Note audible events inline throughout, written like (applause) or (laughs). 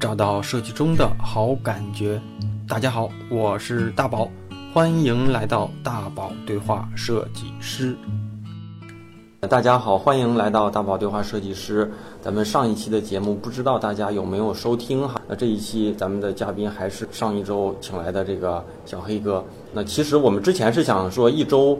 找到设计中的好感觉。大家好，我是大宝，欢迎来到大宝对话设计师。大家好，欢迎来到大宝对话设计师。咱们上一期的节目，不知道大家有没有收听哈？那这一期咱们的嘉宾还是上一周请来的这个小黑哥。那其实我们之前是想说一周。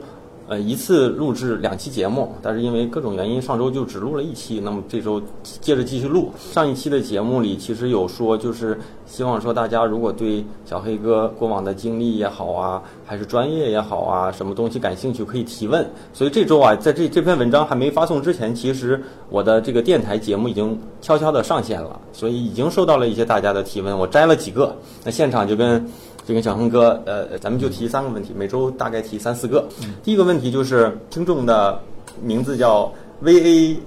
呃，一次录制两期节目，但是因为各种原因，上周就只录了一期。那么这周接着继续录。上一期的节目里，其实有说，就是希望说大家如果对小黑哥过往的经历也好啊，还是专业也好啊，什么东西感兴趣可以提问。所以这周啊，在这这篇文章还没发送之前，其实我的这个电台节目已经悄悄的上线了，所以已经收到了一些大家的提问，我摘了几个。那现场就跟。这个小恒哥，呃，咱们就提三个问题，每周大概提三四个。第一个问题就是听众的名字叫 V A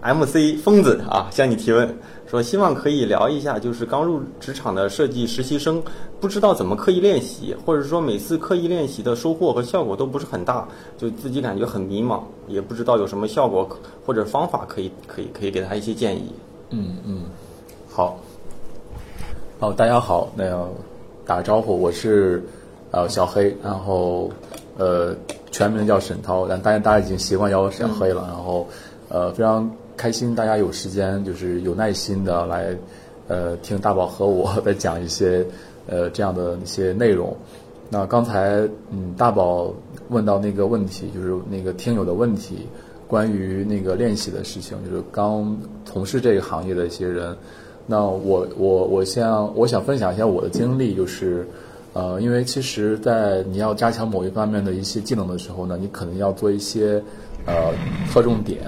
M C 疯子啊，向你提问，说希望可以聊一下，就是刚入职场的设计实习生，不知道怎么刻意练习，或者说每次刻意练习的收获和效果都不是很大，就自己感觉很迷茫，也不知道有什么效果或者方法可以可以可以给他一些建议。嗯嗯，好，哦，大家好，那个。打个招呼，我是呃小黑，然后呃全名叫沈涛，但大家大家已经习惯叫我小黑了。然后呃非常开心，大家有时间就是有耐心的来呃听大宝和我在讲一些呃这样的一些内容。那刚才嗯大宝问到那个问题，就是那个听友的问题，关于那个练习的事情，就是刚从事这个行业的一些人。那我我我先我想分享一下我的经历，就是，呃，因为其实，在你要加强某一方面的一些技能的时候呢，你可能要做一些，呃，侧重点。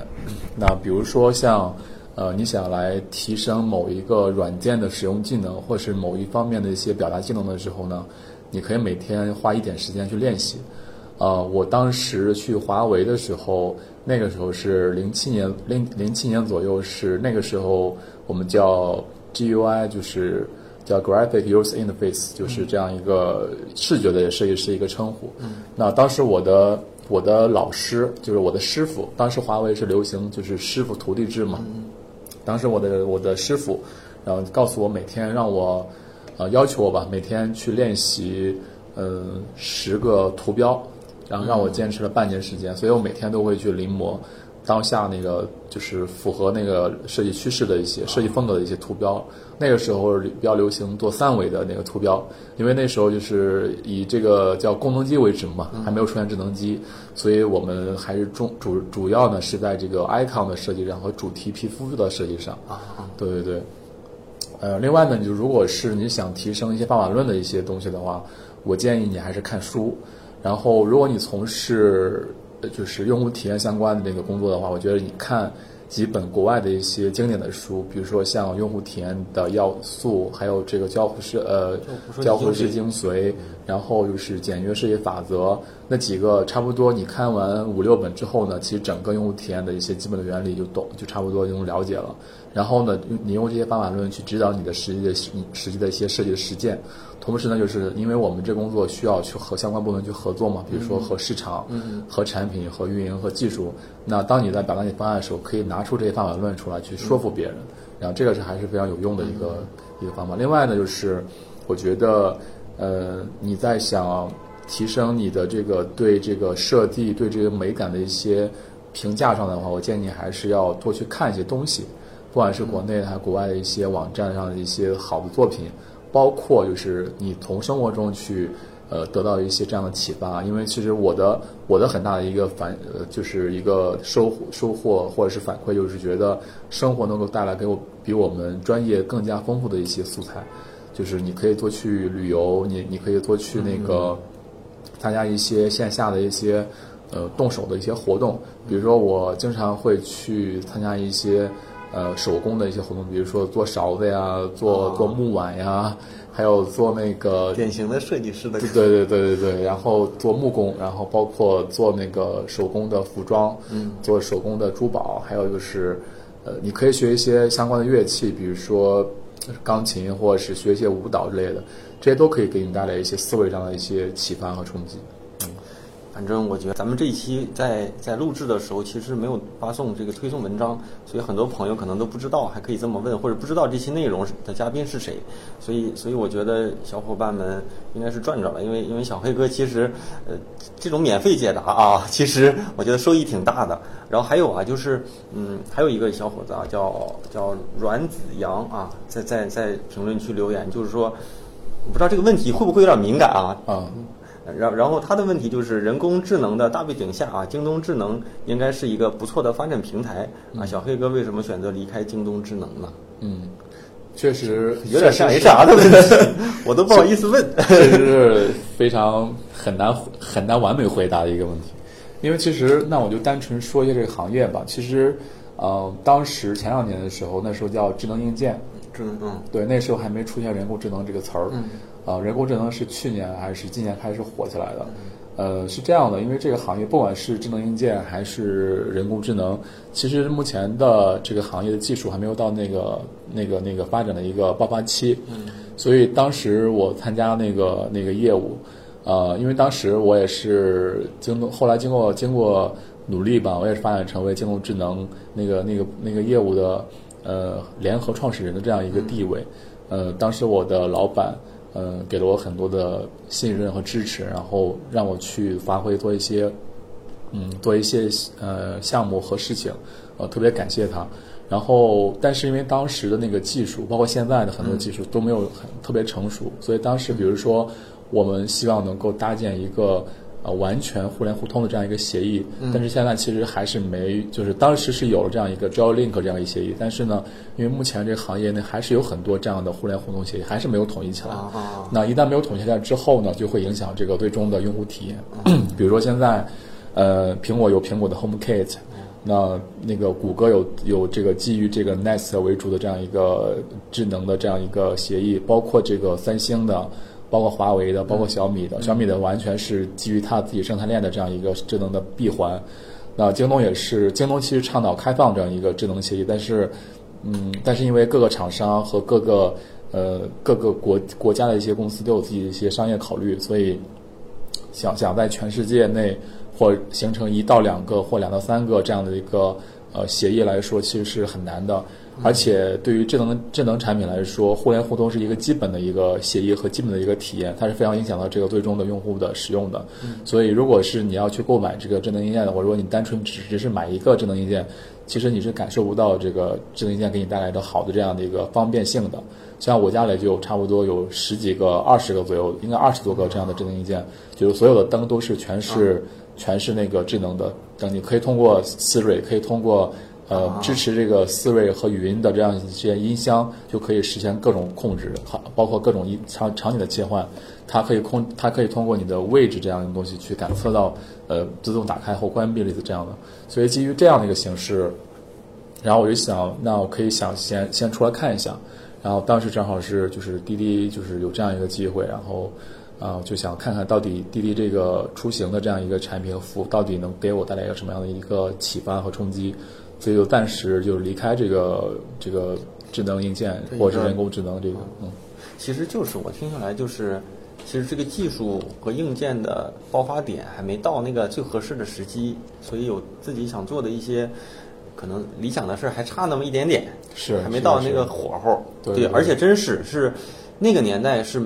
那比如说像，呃，你想来提升某一个软件的使用技能，或是某一方面的一些表达技能的时候呢，你可以每天花一点时间去练习。呃，我当时去华为的时候，那个时候是零七年零零七年左右，是那个时候。我们叫 GUI，就是叫 Graphic User Interface，就是这样一个视觉的设计师一个称呼。那当时我的我的老师就是我的师傅，当时华为是流行就是师傅徒弟制嘛。当时我的我的师傅，然后告诉我每天让我，呃要求我吧，每天去练习，嗯十个图标，然后让我坚持了半年时间，所以我每天都会去临摹。当下那个就是符合那个设计趋势的一些设计风格的一些图标，那个时候比较流行做三维的那个图标，因为那时候就是以这个叫功能机为主嘛，还没有出现智能机，所以我们还是中主主要呢是在这个 icon 的设计上和主题皮肤的设计上。啊，对对对。呃，另外呢，就如果是你想提升一些方法论的一些东西的话，我建议你还是看书。然后，如果你从事就是用户体验相关的这个工作的话，我觉得你看几本国外的一些经典的书，比如说像用户体验的要素，还有这个交互式呃交互式精髓，然后就是简约设计法则，那几个差不多你看完五六本之后呢，其实整个用户体验的一些基本的原理就懂，就差不多就能了解了。然后呢，你用这些方法论去指导你的实际的实际的一些设计的实践。同时呢，就是因为我们这工作需要去和相关部门去合作嘛，比如说和市场、和产品、和运营、和技术。那当你在表达你方案的时候，可以拿出这些方法论出来去说服别人，然后这个是还是非常有用的一个一个方法。另外呢，就是我觉得，呃，你在想提升你的这个对这个设计、对这个美感的一些评价上的话，我建议你还是要多去看一些东西，不管是国内还是国外的一些网站上的一些好的作品。包括就是你从生活中去，呃，得到一些这样的启发。因为其实我的我的很大的一个反呃，就是一个收收获或者是反馈，就是觉得生活能够带来给我比我们专业更加丰富的一些素材。就是你可以多去旅游，你你可以多去那个参加一些线下的一些呃动手的一些活动。比如说，我经常会去参加一些。呃，手工的一些活动，比如说做勺子呀，做做木碗呀，还有做那个典型的设计师的，对对对对对，然后做木工，然后包括做那个手工的服装，嗯，做手工的珠宝，还有就是，呃，你可以学一些相关的乐器，比如说钢琴，或者是学一些舞蹈之类的，这些都可以给你带来一些思维上的一些启发和冲击。反正我觉得咱们这一期在在录制的时候，其实没有发送这个推送文章，所以很多朋友可能都不知道，还可以这么问，或者不知道这期内容的嘉宾是谁。所以，所以我觉得小伙伴们应该是赚着了，因为因为小黑哥其实呃这种免费解答啊，其实我觉得收益挺大的。然后还有啊，就是嗯，还有一个小伙子啊，叫叫阮子阳啊，在在在评论区留言，就是说，我不知道这个问题会不会有点敏感啊？啊，然然后他的问题就是人工智能的大背景下啊，京东智能应该是一个不错的发展平台啊。小黑哥为什么选择离开京东智能呢？嗯，确实有点像 HR 的问题，(laughs) 我都不好意思问。这是非常很难很难完美回答的一个问题，因为其实那我就单纯说一下这个行业吧。其实，呃，当时前两年的时候，那时候叫智能硬件，智能嗯，对，那时候还没出现人工智能这个词儿。嗯啊，人工智能是去年还是今年开始火起来的？呃，是这样的，因为这个行业不管是智能硬件还是人工智能，其实目前的这个行业的技术还没有到那个那个那个发展的一个爆发期。嗯，所以当时我参加那个那个业务，呃，因为当时我也是京东，后来经过经过努力吧，我也是发展成为京东智能那个那个那个业务的呃联合创始人的这样一个地位。呃，当时我的老板。呃，给了我很多的信任和支持，然后让我去发挥做一些，嗯，做一些呃项目和事情，呃，特别感谢他。然后，但是因为当时的那个技术，包括现在的很多技术都没有很特别成熟，所以当时比如说我们希望能够搭建一个。呃，完全互联互通的这样一个协议，但是现在其实还是没，就是当时是有了这样一个 j o Link 这样一协议，但是呢，因为目前这个行业内还是有很多这样的互联互通协议，还是没有统一起来。那一旦没有统一起来之后呢，就会影响这个最终的用户体验。比如说现在，呃，苹果有苹果的 HomeKit，那那个谷歌有有这个基于这个 Nest 为主的这样一个智能的这样一个协议，包括这个三星的。包括华为的，包括小米的，小米的完全是基于它自己生态链的这样一个智能的闭环。那京东也是，京东其实倡导开放这样一个智能协议，但是，嗯，但是因为各个厂商和各个呃各个国国家的一些公司都有自己的一些商业考虑，所以想想在全世界内或形成一到两个或两到三个这样的一个呃协议来说，其实是很难的。而且对于智能智能产品来说，互联互通是一个基本的一个协议和基本的一个体验，它是非常影响到这个最终的用户的使用的。所以，如果是你要去购买这个智能硬件的话，如果你单纯只只是买一个智能硬件，其实你是感受不到这个智能硬件给你带来的好的这样的一个方便性的。像我家里就差不多有十几个、二十个左右，应该二十多个这样的智能硬件，就是所有的灯都是全是全是那个智能的灯，你可以通过 Siri，可以通过。呃，支持这个思维和语音的这样一些音箱，就可以实现各种控制，好，包括各种音场场景的切换，它可以控，它可以通过你的位置这样的东西去感测到，呃，自动打开或关闭类似这样的。所以基于这样的一个形式，然后我就想，那我可以想先先出来看一下。然后当时正好是就是滴滴就是有这样一个机会，然后啊就想看看到底滴滴这个出行的这样一个产品和服务到底能给我带来一个什么样的一个启发和冲击。所以就暂时就离开这个这个智能硬件或者是人工智能这个，嗯，其实就是我听下来就是，其实这个技术和硬件的爆发点还没到那个最合适的时机，所以有自己想做的一些可能理想的事儿还差那么一点点，是还没到那个火候，对，而且真是是。那个年代是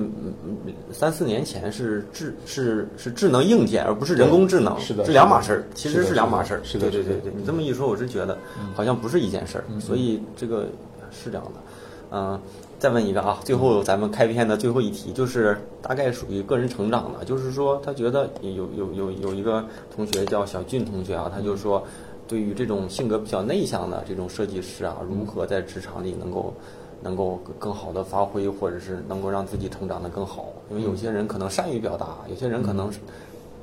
三四年前是智是是智能硬件，而不是人工智能，是的，是两码事儿，其实是两码事儿。是的，对对对对，你这么一说，我是觉得好像不是一件事儿，所以这个是这样的。嗯，再问一个啊，最后咱们开篇的最后一题，就是大概属于个人成长的，就是说他觉得有有有有一个同学叫小俊同学啊，他就说对于这种性格比较内向的这种设计师啊，如何在职场里能够。能够更好的发挥，或者是能够让自己成长的更好，因为有些人可能善于表达，有些人可能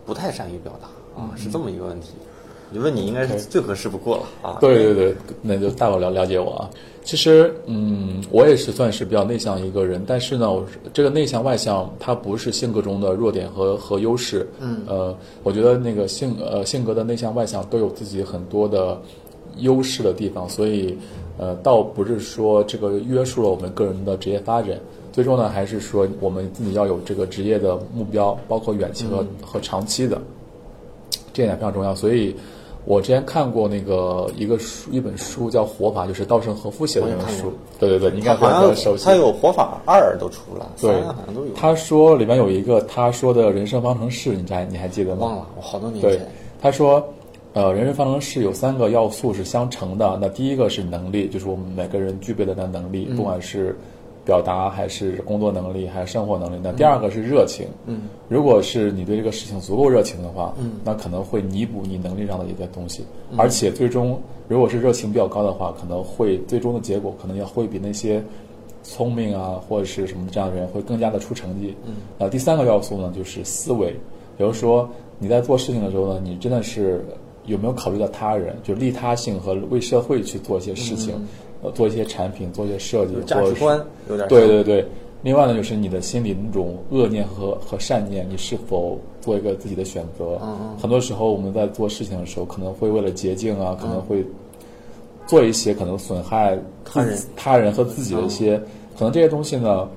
不太善于表达啊，是这么一个问题。我就问你，应该是最合适不过了啊。对对对，那就大伙了了解我啊。其实，嗯，我也是算是比较内向一个人，但是呢，我这个内向外向，它不是性格中的弱点和和优势。嗯。呃，我觉得那个性呃性格的内向外向都有自己很多的优势的地方，所以。呃，倒不是说这个约束了我们个人的职业发展，最终呢，还是说我们自己要有这个职业的目标，包括远期和和长期的。这一点非常重要。所以，我之前看过那个一个书，一本书叫《活法》，就是稻盛和夫写的那本书。对对对，你应该比较熟悉。他有《活法二》都出了，对，好像都有。他说里面有一个他说的人生方程式，你还你还记得吗？忘了，我好多年前。他说。呃，人生方程式有三个要素是相乘的。那第一个是能力，就是我们每个人具备的那能力，不管是表达还是工作能力，还是生活能力。那第二个是热情。嗯，如果是你对这个事情足够热情的话，嗯，那可能会弥补你能力上的一些东西。而且最终，如果是热情比较高的话，可能会最终的结果可能要会比那些聪明啊或者是什么这样的人会更加的出成绩。嗯，呃，第三个要素呢就是思维，比如说你在做事情的时候呢，你真的是。有没有考虑到他人，就利他性和为社会去做一些事情，呃，做一些产品，做一些设计，价值观有点对对对。另外呢，就是你的心里那种恶念和和善念，你是否做一个自己的选择？嗯嗯。很多时候我们在做事情的时候，可能会为了捷径啊，可能会做一些可能损害他人、他人和自己的一些，可能这些东西呢，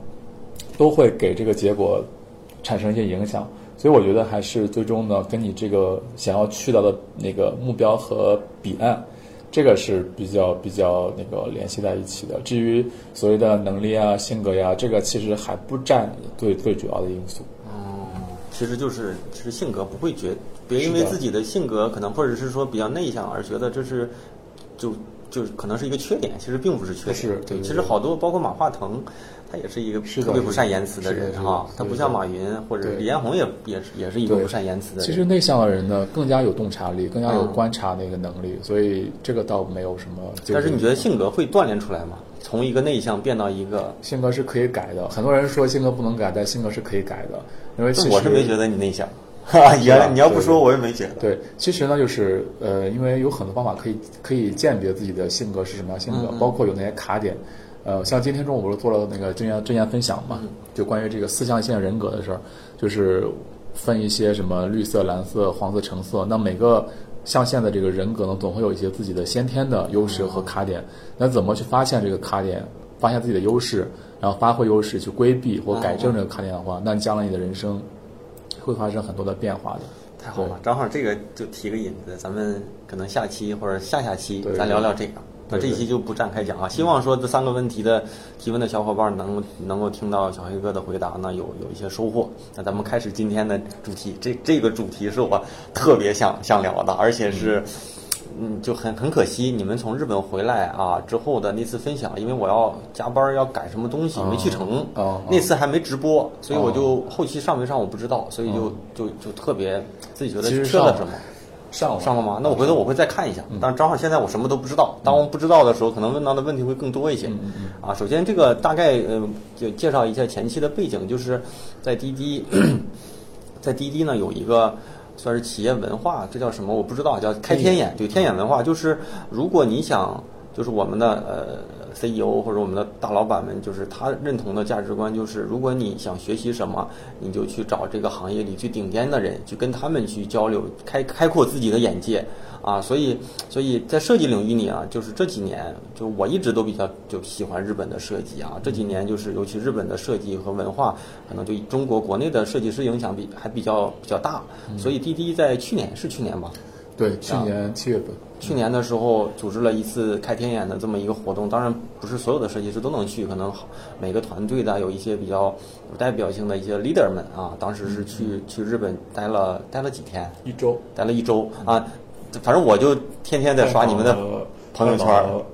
都会给这个结果产生一些影响。所以我觉得还是最终呢，跟你这个想要去到的那个目标和彼岸，这个是比较比较那个联系在一起的。至于所谓的能力啊、性格呀，这个其实还不占最最主要的因素。哦，其实就是其实性格不会觉，别因为自己的性格可能或者是说比较内向而觉得这是就就是可能是一个缺点，其实并不是缺点。是，对。其实好多包括马化腾。他也是一个特别不善言辞的人哈，他不像马云或者李彦宏也也是也是一个不善言辞的人。其实内向的人呢，更加有洞察力，更加有观察那个能力，所以这个倒没有什么。但是你觉得性格会锻炼出来吗？从一个内向变到一个性格是可以改的。很多人说性格不能改，但性格是可以改的。因为我是没觉得你内向，哈，(laughs) 原来你要不说我也没觉得。对，其实呢，就是呃，因为有很多方法可以可以鉴别自己的性格是什么样性格，包括有那些卡点。呃，像今天中午不是做了那个证言证言分享嘛？就关于这个四象限人格的事儿，就是分一些什么绿色、蓝色、黄色、橙色。那每个象限的这个人格呢，总会有一些自己的先天的优势和卡点。那怎么去发现这个卡点，发现自己的优势，然后发挥优势去规避或改正这个卡点的话，那将来你的人生会发生很多的变化的。太好了，正好这个就提个引子，咱们可能下期或者下下期咱聊聊这个。那这一期就不展开讲啊，希望说这三个问题的提问的小伙伴能能够听到小黑哥的回答呢，有有一些收获。那咱们开始今天的主题，这这个主题是我特别想想聊的，而且是嗯就很很可惜，你们从日本回来啊之后的那次分享，因为我要加班要赶什么东西没去成，那次还没直播，所以我就后期上没上我不知道，所以就就就特别自己觉得缺了什么。上上了吗？那我回头我会再看一下。但是正好现在我什么都不知道。当我不知道的时候，可能问到的问题会更多一些。啊，首先这个大概呃就介绍一下前期的背景，就是在滴滴，(coughs) 在滴滴呢有一个算是企业文化，这叫什么？我不知道，叫开天眼。对，天眼文化就是如果你想，就是我们的呃。CEO 或者我们的大老板们，就是他认同的价值观，就是如果你想学习什么，你就去找这个行业里最顶尖的人，去跟他们去交流，开开阔自己的眼界啊。所以，所以在设计领域里啊，就是这几年，就我一直都比较就喜欢日本的设计啊。这几年就是尤其日本的设计和文化，可能对中国国内的设计师影响比还比较比较大。所以滴滴在去年是去年吧？对，去年七月份。去年的时候组织了一次开天眼的这么一个活动，当然不是所有的设计师都能去，可能每个团队的有一些比较有代表性的一些 leader 们啊，当时是去去日本待了待了几天，一周，待了一周啊，反正我就天天在刷你们的朋友圈，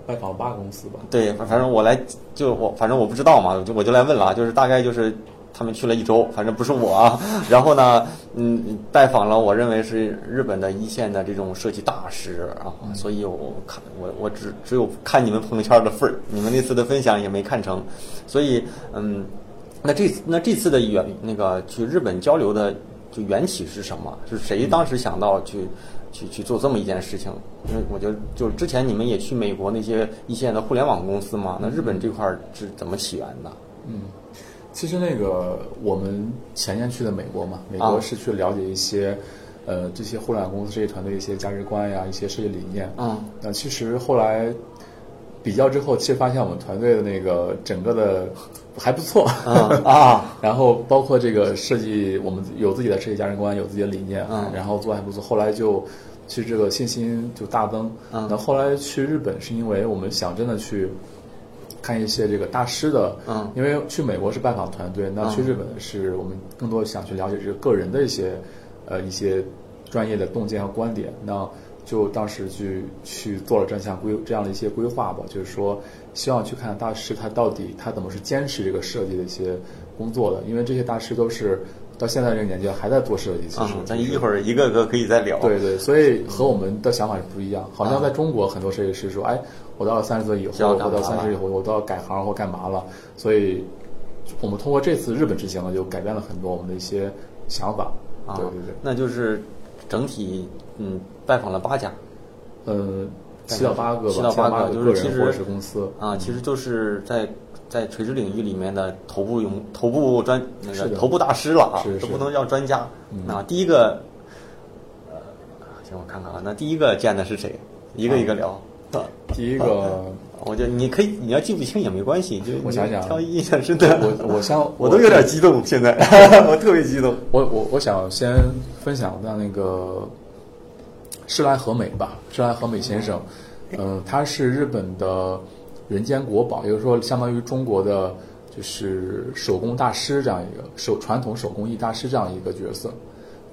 拜访八公司吧。对，反正我来就我反正我不知道嘛，就我就来问了，就是大概就是。他们去了一周，反正不是我。啊。(laughs) 然后呢，嗯，拜访了我认为是日本的一线的这种设计大师啊，所以我看我我只只有看你们朋友圈的份儿，你们那次的分享也没看成。所以，嗯，那这那这次的缘那个去日本交流的就缘起是什么？是谁当时想到去去去做这么一件事情？因为我觉得就是之前你们也去美国那些一线的互联网公司嘛，那日本这块是怎么起源的？嗯。其实那个我们前年去的美国嘛，美国是去了解一些，呃，这些互联网公司这些团队一些价值观呀，一些设计理念。嗯。那其实后来比比较之后，其实发现我们团队的那个整个的 (laughs) 还不错啊啊，(laughs) 然后包括这个设计，我们有自己的设计价值观，有自己的理念，嗯然后做得还不错。后来就其实这个信心就大增。嗯那后来去日本是因为我们想真的去看一些这个大师的，嗯因为去美国是拜访团队，那去日本是我们更多想去了解这个个人的一些呃一些专业的洞见和观点。那就当时去去做了这项规这样的一些规划吧，就是说希望去看大师他到底他怎么是坚持这个设计的一些工作的，因为这些大师都是到现在这个年纪还在做设计，其实嗯，咱一会儿一个个可以再聊。对对，所以和我们的想法是不一样。好像在中国，很多设计师说：“哎，我到了三十岁以后，我到三十以后，我都要改行或干嘛了。”所以，我们通过这次日本之行呢，就改变了很多我们的一些想法。啊，对对对，那就是整体嗯拜访了八家嗯，七到八个吧，七到八个个就是其实公司。啊，其实就是在在垂直领域里面的头部用头部专那个头部大师了啊都不能叫专家。嗯啊，第一个，呃，行，我看看啊，那第一个见的是谁？一个一个聊。啊第一个，我觉得你可以，你要记不清也没关系，就我想想啊挑印象深的。我我像 (laughs) 我都有点激动，现在 (laughs) 我特别激动。我我我想先分享到那个施莱和美吧，施莱和美先生，嗯、他是日本的人间国宝，也就是说相当于中国的就是手工大师这样一个手传统手工艺大师这样一个角色，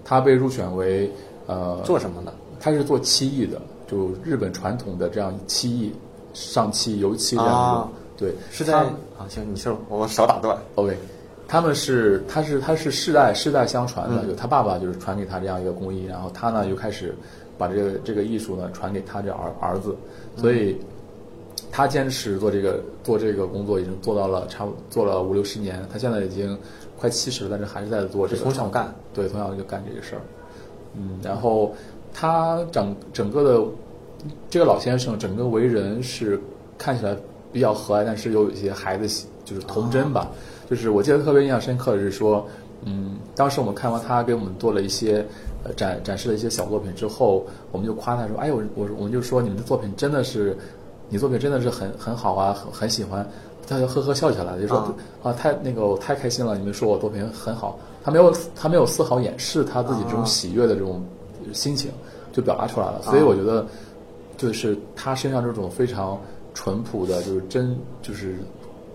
他被入选为呃做什么呢？他是做漆艺的，就日本传统的这样漆艺，上漆、油漆这样一种，啊。对，是在他啊，行，你说，我少打断。OK，他们是他是他是世代世代相传的，嗯。就他爸爸就是传给他这样一个工艺，然后他呢又开始把这个这个艺术呢传给他这儿儿子，所以他坚持做这个做这个工作已经做到了差不做了五六十年，他现在已经快七十了，但是还是在做这个。从小干，对，从小就干这个事儿，嗯，然后他整整个的这个老先生整个为人是看起来比较和蔼，但是又有一些孩子气，就是童真吧。就是我记得特别印象深刻的是说，嗯，当时我们看完他给我们做了一些呃展展示了一些小作品之后，我们就夸他说，哎，我我我们就说你们的作品真的是，你作品真的是很 (laughs) 很好啊，很很喜欢。他就呵呵笑起来了，就说啊啊，太那个我太开心了，你们说我作品很好。他没有他没有丝毫掩饰他自己这种啊喜悦的这种心情，就表达出来了。所以我觉得，就是他身上这种非常淳朴的，就是真就是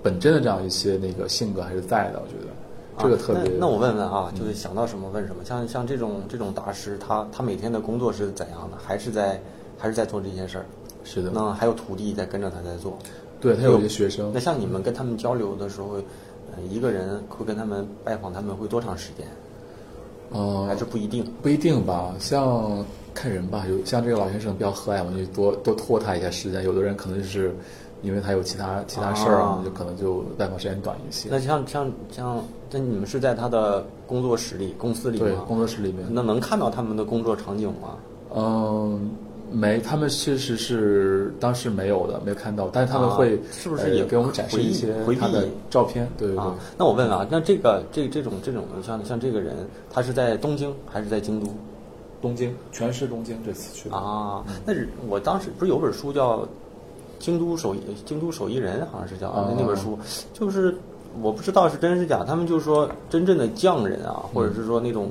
本真的这样一些那个性格还是在的。我觉得这个特别。啊那。那我问问啊，就是想到什么问什么。像像这种这种大师，他他每天的工作是怎样的？还是在还是在做这些事儿？是的，那还有徒弟在跟着他在做。对他有一些学生那，像你们跟他们交流的时候，呃，一个人会跟他们拜访他们会多长时间？嗯、还是不一定？不一定吧，像看人吧，有像这个老先生比较和蔼，我就多多拖他一下时间。有的人可能就是因为他有其他其他事儿啊啊，就可能就拜访时间短一些。那像像像，那你们是在他的工作室里、公司里对？工作室里面，那能看到他们的工作场景吗？嗯，没，他们确实是当时没有的，没有看到，但是他们会、啊是不是呃也给我们展示一些他的照片？对对对。啊，那我问问啊，那这个这这种这种像像这个人，他是在东京还是在京都？东京，全是东京这次去的。啊，那是我当时不是有本书叫《京都手艺京都手艺人》，好像是叫、啊那那本书，就是我不知道是真是假，他们就说真正的匠人啊，或者是说那种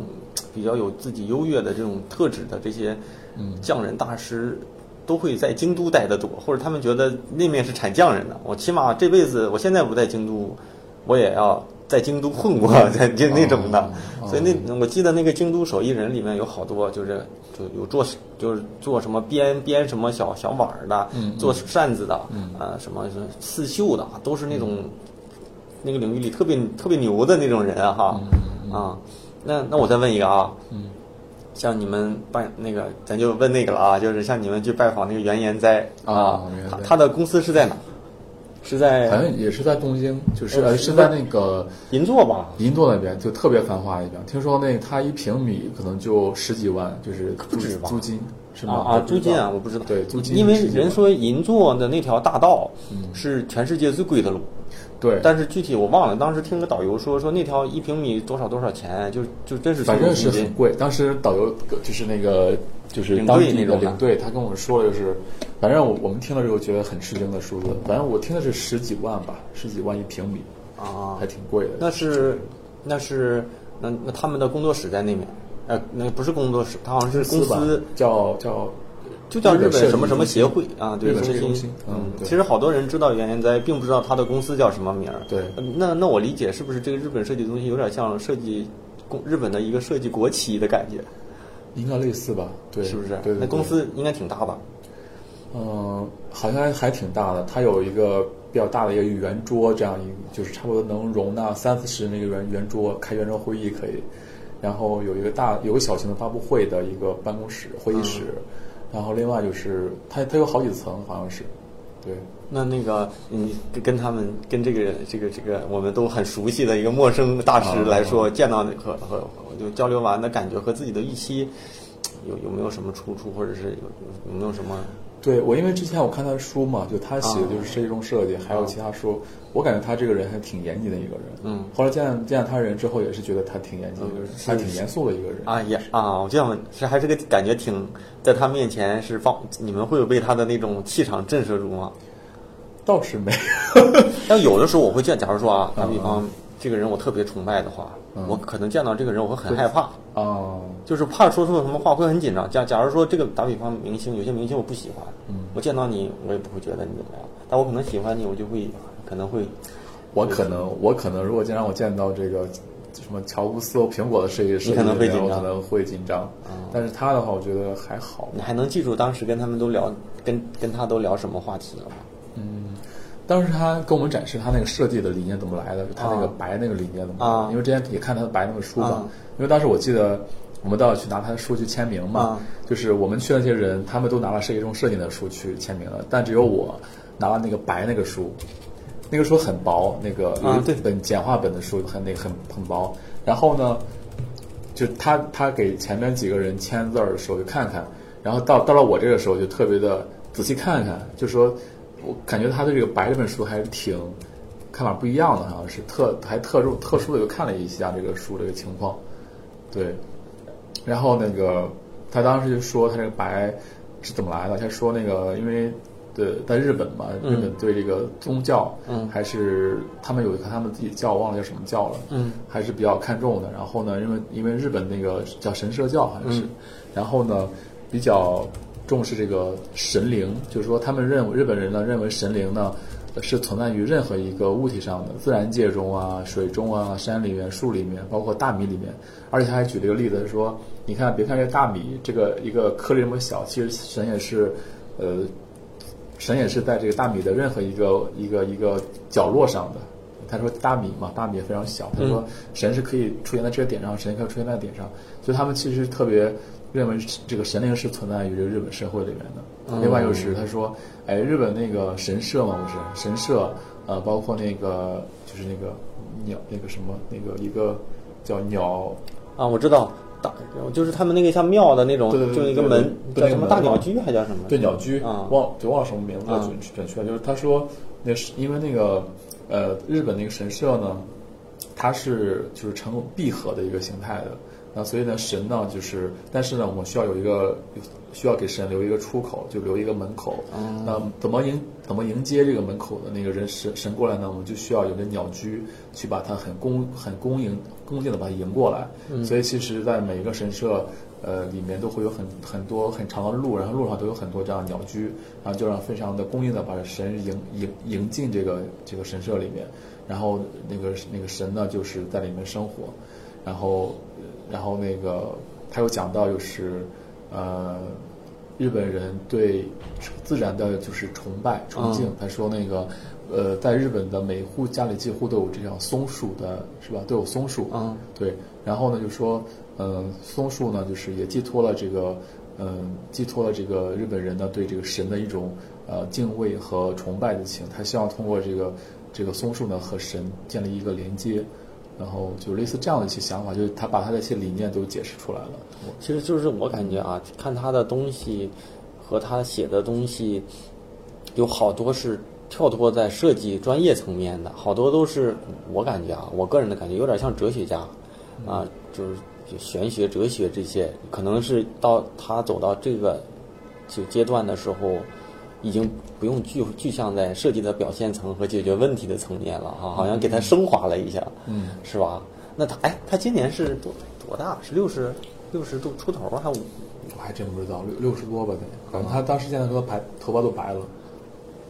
比较有自己优越的这种特质的这些嗯匠人大师。都会在京都待得多，或者他们觉得那面是产匠人的。我起码这辈子，我现在不在京都，我也要在京都混过，(laughs) 在就那种的。哦。所以那我记得那个京都手艺人里面有好多，就是就有做就是做什么编编什么小小碗儿的，做扇子的，什么刺绣的，都是那种、那个领域里特别特别牛的那种人啊哈、啊。那那我再问一个啊，嗯。像你们拜那个，咱就问那个了啊，就是像你们去拜访那个原研哉啊他他的公司是在哪？是在好像也是在东京，就是哦呃是在那个银座吧？银座那边，就特别繁华一边。听说那它一平米可能就十几万，就是租不止吧租金是吗？啊租金啊，我不知道。对租金因为人说银座的那条大道嗯是全世界最贵的路，对，但是具体我忘了，当时听个导游说说那条一平米多少多少钱，就就真是反正是很贵。当时导游就是那个就是领当地那种领队，他跟我们说的就是，反正我我们听了之后觉得很吃惊的数字，反正我听的是十几万吧，十几万一平米，啊还，挺贵的。那是那是那那他们的工作室在那边，呃，那不是工作室，他好像是公司，叫叫就叫日日本什么什么协会啊，对，日本中心设计中心嗯对其实好多人知道原因在，并不知道他的公司叫什么名儿。对呃那那我理解是不是这个日本设计中心有点像设计公日本的一个设计国企的感觉，应该类似吧？对，是不是？对对那公司应该挺大吧？嗯，好像还挺大的，它有一个比较大的一个圆桌，这样一就是差不多能容纳三四十人一个圆圆桌，开圆桌会议可以。然后有一个大有个小型的发布会的一个办公室会议室，然后另外就是它它有好几层，好像是，对。那那个你跟跟他们跟这个这个这个我们都很熟悉的一个陌生大师来说，见到和和就交流完的感觉和自己的预期有有没有什么出处，或者是有有没有什么对我，因为之前我看他的书嘛，就他写的就是设计中设计，还有其他书，我感觉他这个人还挺严谨的一个人。嗯，后来见见他人之后，也是觉得他挺严谨的一个人，他挺严肃的一个人。啊也啊，我这样问是还是个感觉挺在他面前是放你们会有被他的那种气场震慑住吗？倒是没有。但有的时候我会见，假如说啊，打比嗯方这个人我特别崇拜的话，嗯我可能见到这个人我会很害怕。哦，就是怕说出什么话会很紧张。假假如说这个打比方明星，有些明星我不喜欢，嗯我见到你我也不会觉得你怎么样，但我可能喜欢你，我就会可能会我可能我可能如果见让我见到这个什么乔布斯、苹果的设计师，你可能会紧张我可能会紧张。但是他的话，我觉得还好。你还能记住当时跟他们都聊跟跟他都聊什么话题了吗？当时他跟我们展示他那个设计的理念怎么来的，他那个啊白那个理念怎么因为之前也看他的白那个书嘛，啊。因为当时我记得我们都要去拿他的书去签名嘛，啊。就是我们去那些人，他们都拿了设计中设计的书去签名了，但只有我拿了那个白那个书，那个书很薄，那个有一啊对。本简化本的书很那个很很薄，然后呢，就他他给前面几个人签字儿的时候就看看，然后到到了我这个时候就特别的仔细看看，就说我感觉他对这个白这本书还是挺看法不一样的，好像是特还特殊特殊的又看了一下这个书这个情况，对，然后那个他当时就说他这个白是怎么来的，他说那个因为。对，在日本嘛，日本对这个宗教，嗯还是他们有一个他们自己教，忘了叫什么教了，嗯，还是比较看重的。然后呢，因为因为日本那个叫神社教好像是，嗯然后呢比较重视这个神灵，就是说他们认为日本人呢认为神灵呢是存在于任何一个物体上的，自然界中啊、水中啊、山里面、树里面，包括大米里面。而且他还举了一个例子说，你看，别看这大米这个一个颗粒这么小，其实神也是，呃。神也是在这个大米的任何一个一个一个角落上的。他说大米嘛，大米也非常小。他说神是可以出现在这个点上，神可以出现在点上。所以他们其实特别认为这个神灵是存在于这个日本社会里面的。另外就是他说，哎，日本那个神社嘛，不是神社，呃，包括那个就是那个鸟那个什么那个一个叫鸟啊，我知道。大就是他们那个像庙的那种，对对对就一个门对叫什么大鸟居还叫什么？对鸟居啊，忘就忘了什么名字准准确就是他说那是因为那个呃日本那个神社呢，它是就是呈闭合的一个形态的，那所以呢神呢就是，但是呢我们需要有一个需要给神留一个出口，就留一个门口。嗯那怎么迎怎么迎接这个门口的那个人神神过来呢？我们就需要有个鸟居去把它很恭很恭迎恭敬的把它迎过来。嗯所以其实，在每一个神社。呃，里面都会有很很多很长的路，然后路上都有很多这样的鸟居，然后就让非常的恭敬的把神迎迎迎进这个这个神社里面，然后那个那个神呢就是在里面生活，然后然后那个他又讲到就是呃日本人对自然的就是崇拜崇敬，他说那个呃在日本的每户家里几乎都有这样松树的是吧？都有松树，嗯，对，然后呢就说。嗯，松树呢，就是也寄托了这个，嗯，寄托了这个日本人呢对这个神的一种呃敬畏和崇拜的情。他希望通过这个这个松树呢和神建立一个连接，然后就类似这样的一些想法，就是他把他的一些理念都解释出来了。其实就是我感觉啊，看他的东西和他写的东西，有好多是跳脱在设计专业层面的，好多都是我感觉啊，我个人的感觉有点像哲学家，啊，就是玄学、哲学这些，可能是到他走到这个就阶段的时候，已经不用具具象在设计的表现层和解决问题的层面了哈，好像给它升华了一下，嗯，是吧？那他哎，他今年是多多大？是六十六十多出头儿还五？我还真不知道，六六十多吧得，反正他当时现在说白头发都白了。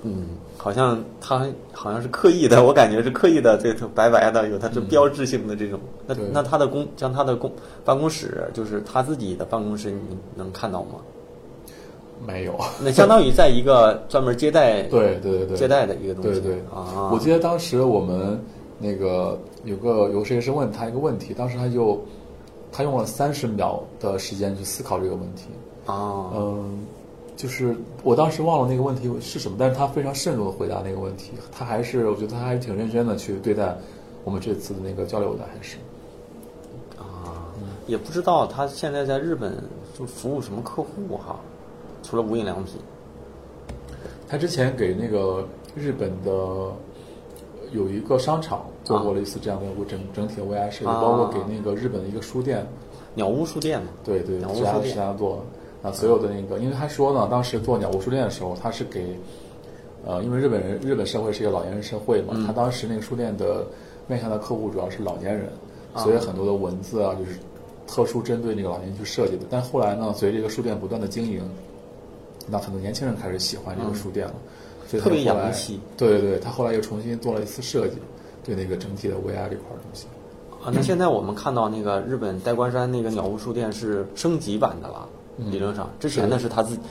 嗯，好像他好像是刻意的，我感觉是刻意的，这头白白的，有他这标志性的这种。那那他的公将他的公办公室，就是他自己的办公室，你能看到吗？没有，(laughs) 那相当于在一个专门接待对对对对，接待的一个东西。对对。啊，我记得当时我们那个有个有个设计师问他一个问题，当时他就他用了三十秒的时间去思考这个问题。啊，嗯，就是我当时忘了那个问题是什么，但是他非常慎重的回答那个问题，他还是我觉得他还挺认真的去对待我们这次的那个交流的，还是。啊，也不知道他现在在日本就服务什么客户哈，除了无印良品。他之前给那个日本的有一个商场做过类似这样的一个整整体的 VI 设计，啊。包括给那个日本的一个书店，鸟屋书店嘛，对对，鸟屋书店。石家做。啊，所有的那个，因为他说呢，当时做鸟屋书店的时候，他是给呃，因为日本人日本社会是一个老年人社会嘛，他当时那个书店的面向的客户主要是老年人，所以很多的文字啊，就是特殊针对那个老年人去设计的。但后来呢，随着这个书店不断的经营，那很多年轻人开始喜欢这个书店了，所以特别洋气。对对对，他后来又重新做了一次设计，对那个整体的 VR 这块儿东西。啊，那现在我们看到那个日本代官山那个鸟屋书店是升级版的了，嗯理论上，之前呢是他自己，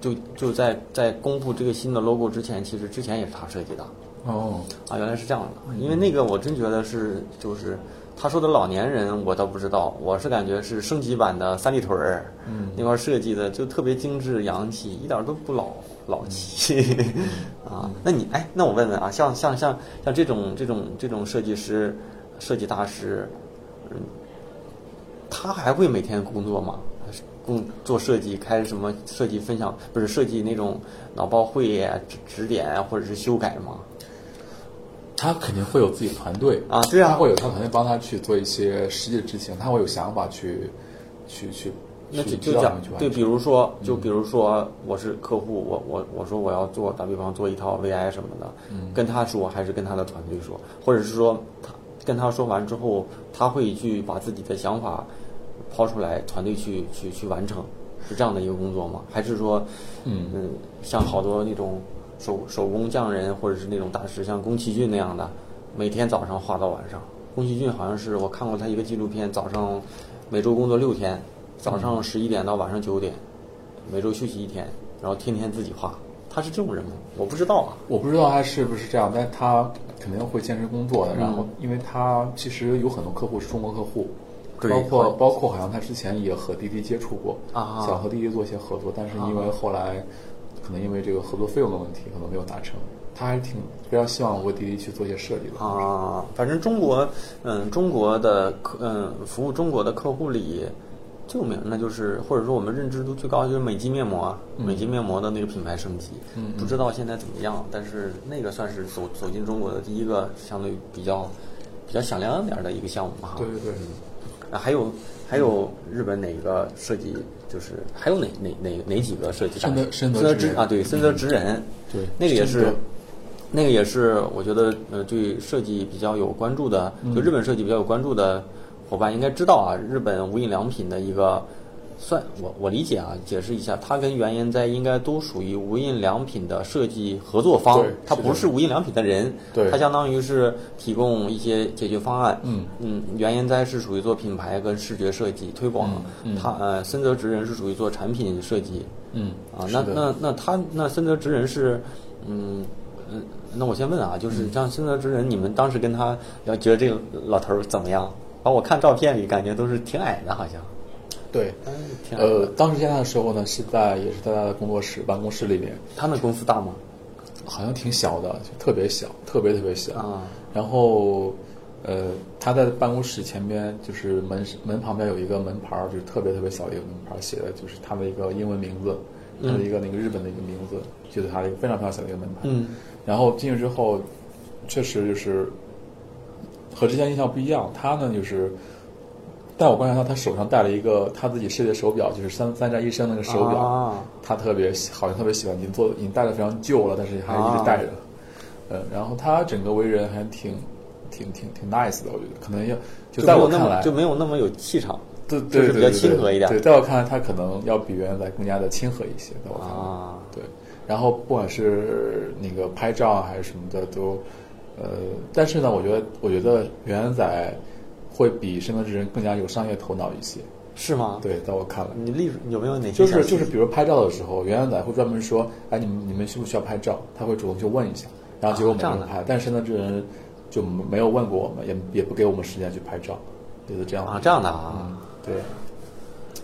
就就在在公布这个新的 logo 之前，其实之前也是他设计的哦，啊，原来是这样的。因为那个我真觉得是就是他说的老年人，我倒不知道，我是感觉是升级版的三里屯儿，嗯那块儿设计的就特别精致洋气，一点儿都不老老气 (laughs) 啊。那你哎，那我问问啊，像像像像这种这种这种设计师、设计大师，嗯，他还会每天工作吗？工做设计，开什么设计分享，不是设计那种脑报会呀、指指点啊，或者是修改吗？他肯定会有自己团队啊对啊。他会有他团队帮他去做一些实际的执行，他会有想法去去去那就就讲对，比如说，就比如说我是客户，我我我说我要做，打比方做一套 VI 什么的，跟他说还是跟他的团队说，或者是说他跟他说完之后，他会去把自己的想法抛出来，团队去去去完成，是这样的一个工作吗？还是说，嗯像好多那种手手工匠人或者是那种大师，像宫崎骏那样的，每天早上画到晚上。宫崎骏好像是我看过他一个纪录片，早上每周工作六天，早上十一点到晚上九点，每周休息一天，然后天天自己画。他是这种人吗？我不知道啊。我不知道他是不是这样，但他肯定会坚持工作的。然后，因为他其实有很多客户是中国客户，对包括包括好像他之前也和滴滴接触过，啊想和滴滴做一些合作，但是因为后来可能因为这个合作费用的问题，可能没有达成。他还是挺非常希望为滴滴去做一些设计的。啊，反正中国，嗯，中国的客，嗯，服务中国的客户里，最有名的就是或者说我们认知度最高就是美肌面膜啊，美肌面膜的那个品牌升级，嗯不知道现在怎么样，但是那个算是走走进中国的第一个相对比较比较响亮一点的一个项目哈。对对对，啊，还有还有日本哪个设计就是还有哪哪哪哪几个设计大师？深泽直人泽直啊，对，森泽直人，对那个也是，那个也是我觉得呃对设计比较有关注的，就日本设计比较有关注的伙伴应该知道啊，日本无印良品的一个。算我我理解啊，解释一下，它跟原研哉应该都属于无印良品的设计合作方对，它不是无印良品的人，对它相当于是提供一些解决方案。嗯嗯，原研哉是属于做品牌跟视觉设计推广，嗯嗯它呃森泽直人是属于做产品设计。嗯啊，那那那他那森泽直人是，嗯嗯，那我先问啊，就是像深泽直人，你们当时跟他要，觉得这个老头儿怎么样？啊，我看照片里感觉都是挺矮的，好像。对。呃，当时见他的时候呢，是在也是在他的工作室办公室里面，他们公司大吗？好像挺小的，就特别小，特别特别小。啊然后，呃，他在办公室前边就是门门旁边有一个门牌儿，就是特别特别小的一个门牌儿，写的就是他的一个英文名字，他的一个那个日本的一个名字，就是他的一个非常非常小的一个门牌。嗯然后进去之后，确实就是和之前印象不一样。他呢就是，但我观察到他手上戴了一个他自己设计的手表，就是三三宅一生那个手表，啊他特别喜好像特别喜欢，已经做已经戴的非常旧了，但是还一直戴着。呃，然后他整个为人还挺挺挺挺 nice 的，我觉得可能要就在我看来么就没有那么有气场对对对比较亲和一点对，在我看来，他可能要比原来更加的亲和一些，在我看来。啊。对，然后不管是那个拍照还是什么的，都，呃，但是呢，我觉得，我觉得元仔会比深泽直人更加有商业头脑一些。是吗？，对，在我看来，你例有没有哪些就是就是，比如拍照的时候，元仔会专门说，哎，你们你们需不需要拍照？他会主动去问一下，然后结果我们就拍。但是深泽直人就没有问过我们，也也不给我们时间去拍照，就是这样的啊，这样的啊嗯，对，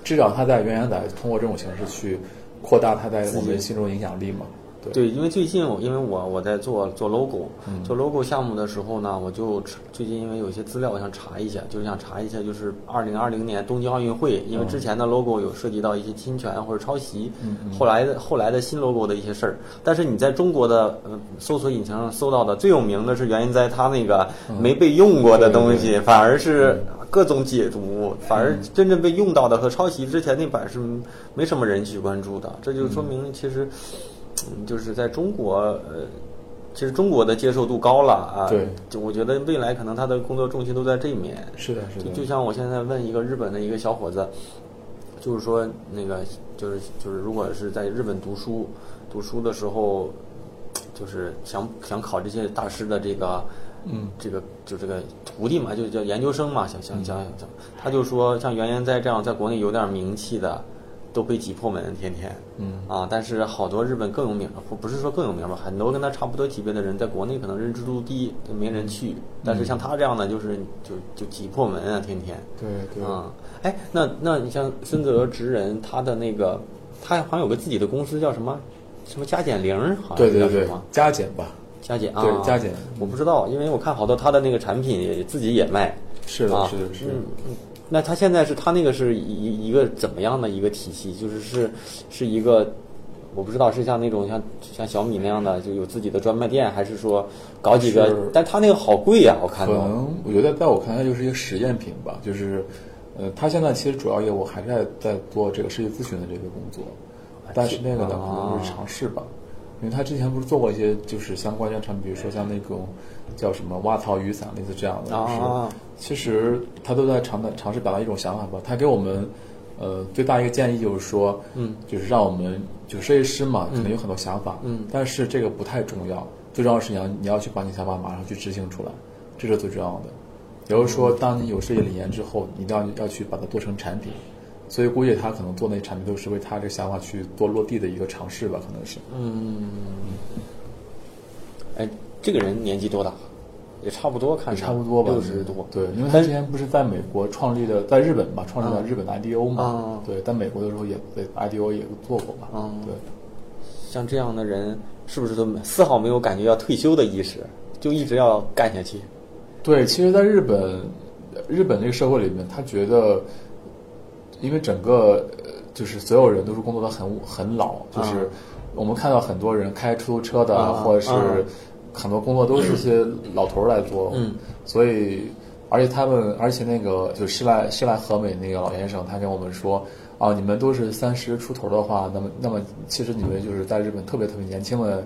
至少他在原原仔通过这种形式去扩大他在我们心中影响力嘛。对，对，因为最近我因为我我在做做 logo，、嗯。做 logo 项目的时候呢，我就最近因为有些资料我想查一下，就是想查一下，就是二零二零年东京奥运会，因为之前的 logo 有涉及到一些侵权或者抄袭，后来的后来的新 logo 的一些事儿。但是你在中国的呃搜索引擎上搜到的最有名的是原因在它那个没被用过的东西，反而是各种解读，反而真正被用到的和抄袭之前那版是没什么人去关注的，这就说明其实。嗯，就是在中国，呃，其实中国的接受度高了啊。对，就我觉得未来可能他的工作重心都在这一面。是的，是的，就就像我现在问一个日本的一个小伙子，就是说那个就是就是如果是在日本读书读书的时候，就是想想考这些大师的这个。嗯，这个就这个徒弟嘛，就叫研究生嘛，想想想想想，他就说像袁岩哉这样在国内有点名气的，都被挤破门，天天。嗯。啊，但是好多日本更有名，或不是说更有名吧，很多跟他差不多级别的人，在国内可能认知度低，没人去。但是像他这样的，就是就就挤破门啊，天天。对对，啊，哎，那那你像孙泽直人，他的那个，他好像有个自己的公司，叫什么？什么加减零，好像对对对加减吧，加减啊，对加减。我不知道，因为我看好多他的那个产品也自己也卖。是的，啊。是的，是那他现在是他那个是一一个怎么样的一个体系？就是是是一个，我不知道是像那种像像小米那样的，就有自己的专卖店，还是说搞几个？但他那个好贵呀、我看到。可能我觉得在我看来就是一个实验品吧，就是，呃，他现在其实主要业务还是在在做这个设计咨询的这个工作，但是那个呢可能就是尝试吧，因为他之前不是做过一些就是相关的产品，比如说像那种叫什么袜套雨伞类似这样的，就是啊其实他都在尝的尝试表达一种想法吧。他给我们呃最大一个建议就是说，嗯，就是让我们就设计师嘛，可能有很多想法，嗯但是这个不太重要，最重要是你要你要去把你想法马上去执行出来，这是最重要的。也就是说，当你有设计理念之后，你一定要要去把它做成产品。所以估计他可能做那产品都是为他这个想法去做落地的一个尝试吧，可能是。嗯，哎，这个人年纪多大？也差不多，看着差不多吧，六十多。对，因为他之前不是在美国创立的，在日本吧，创立了日本的 IDO 嘛。啊对，在美国的时候也在 IDO 也做过嘛。啊对，像这样的人，是不是都没丝毫没有感觉要退休的意识，就一直要干下去？对，其实，在日本，日本这个社会里面，他觉得，因为整个呃就是所有人都是工作的很很老，就是啊我们看到很多人开出租车的，啊或者是啊。很多工作都是些老头儿来做，嗯，所以而且他们，而且那个就施赖施赖和美那个老先生，他跟我们说。啊，你们都是三十出头的话，那么那么其实你们就是在日本特别特别年轻的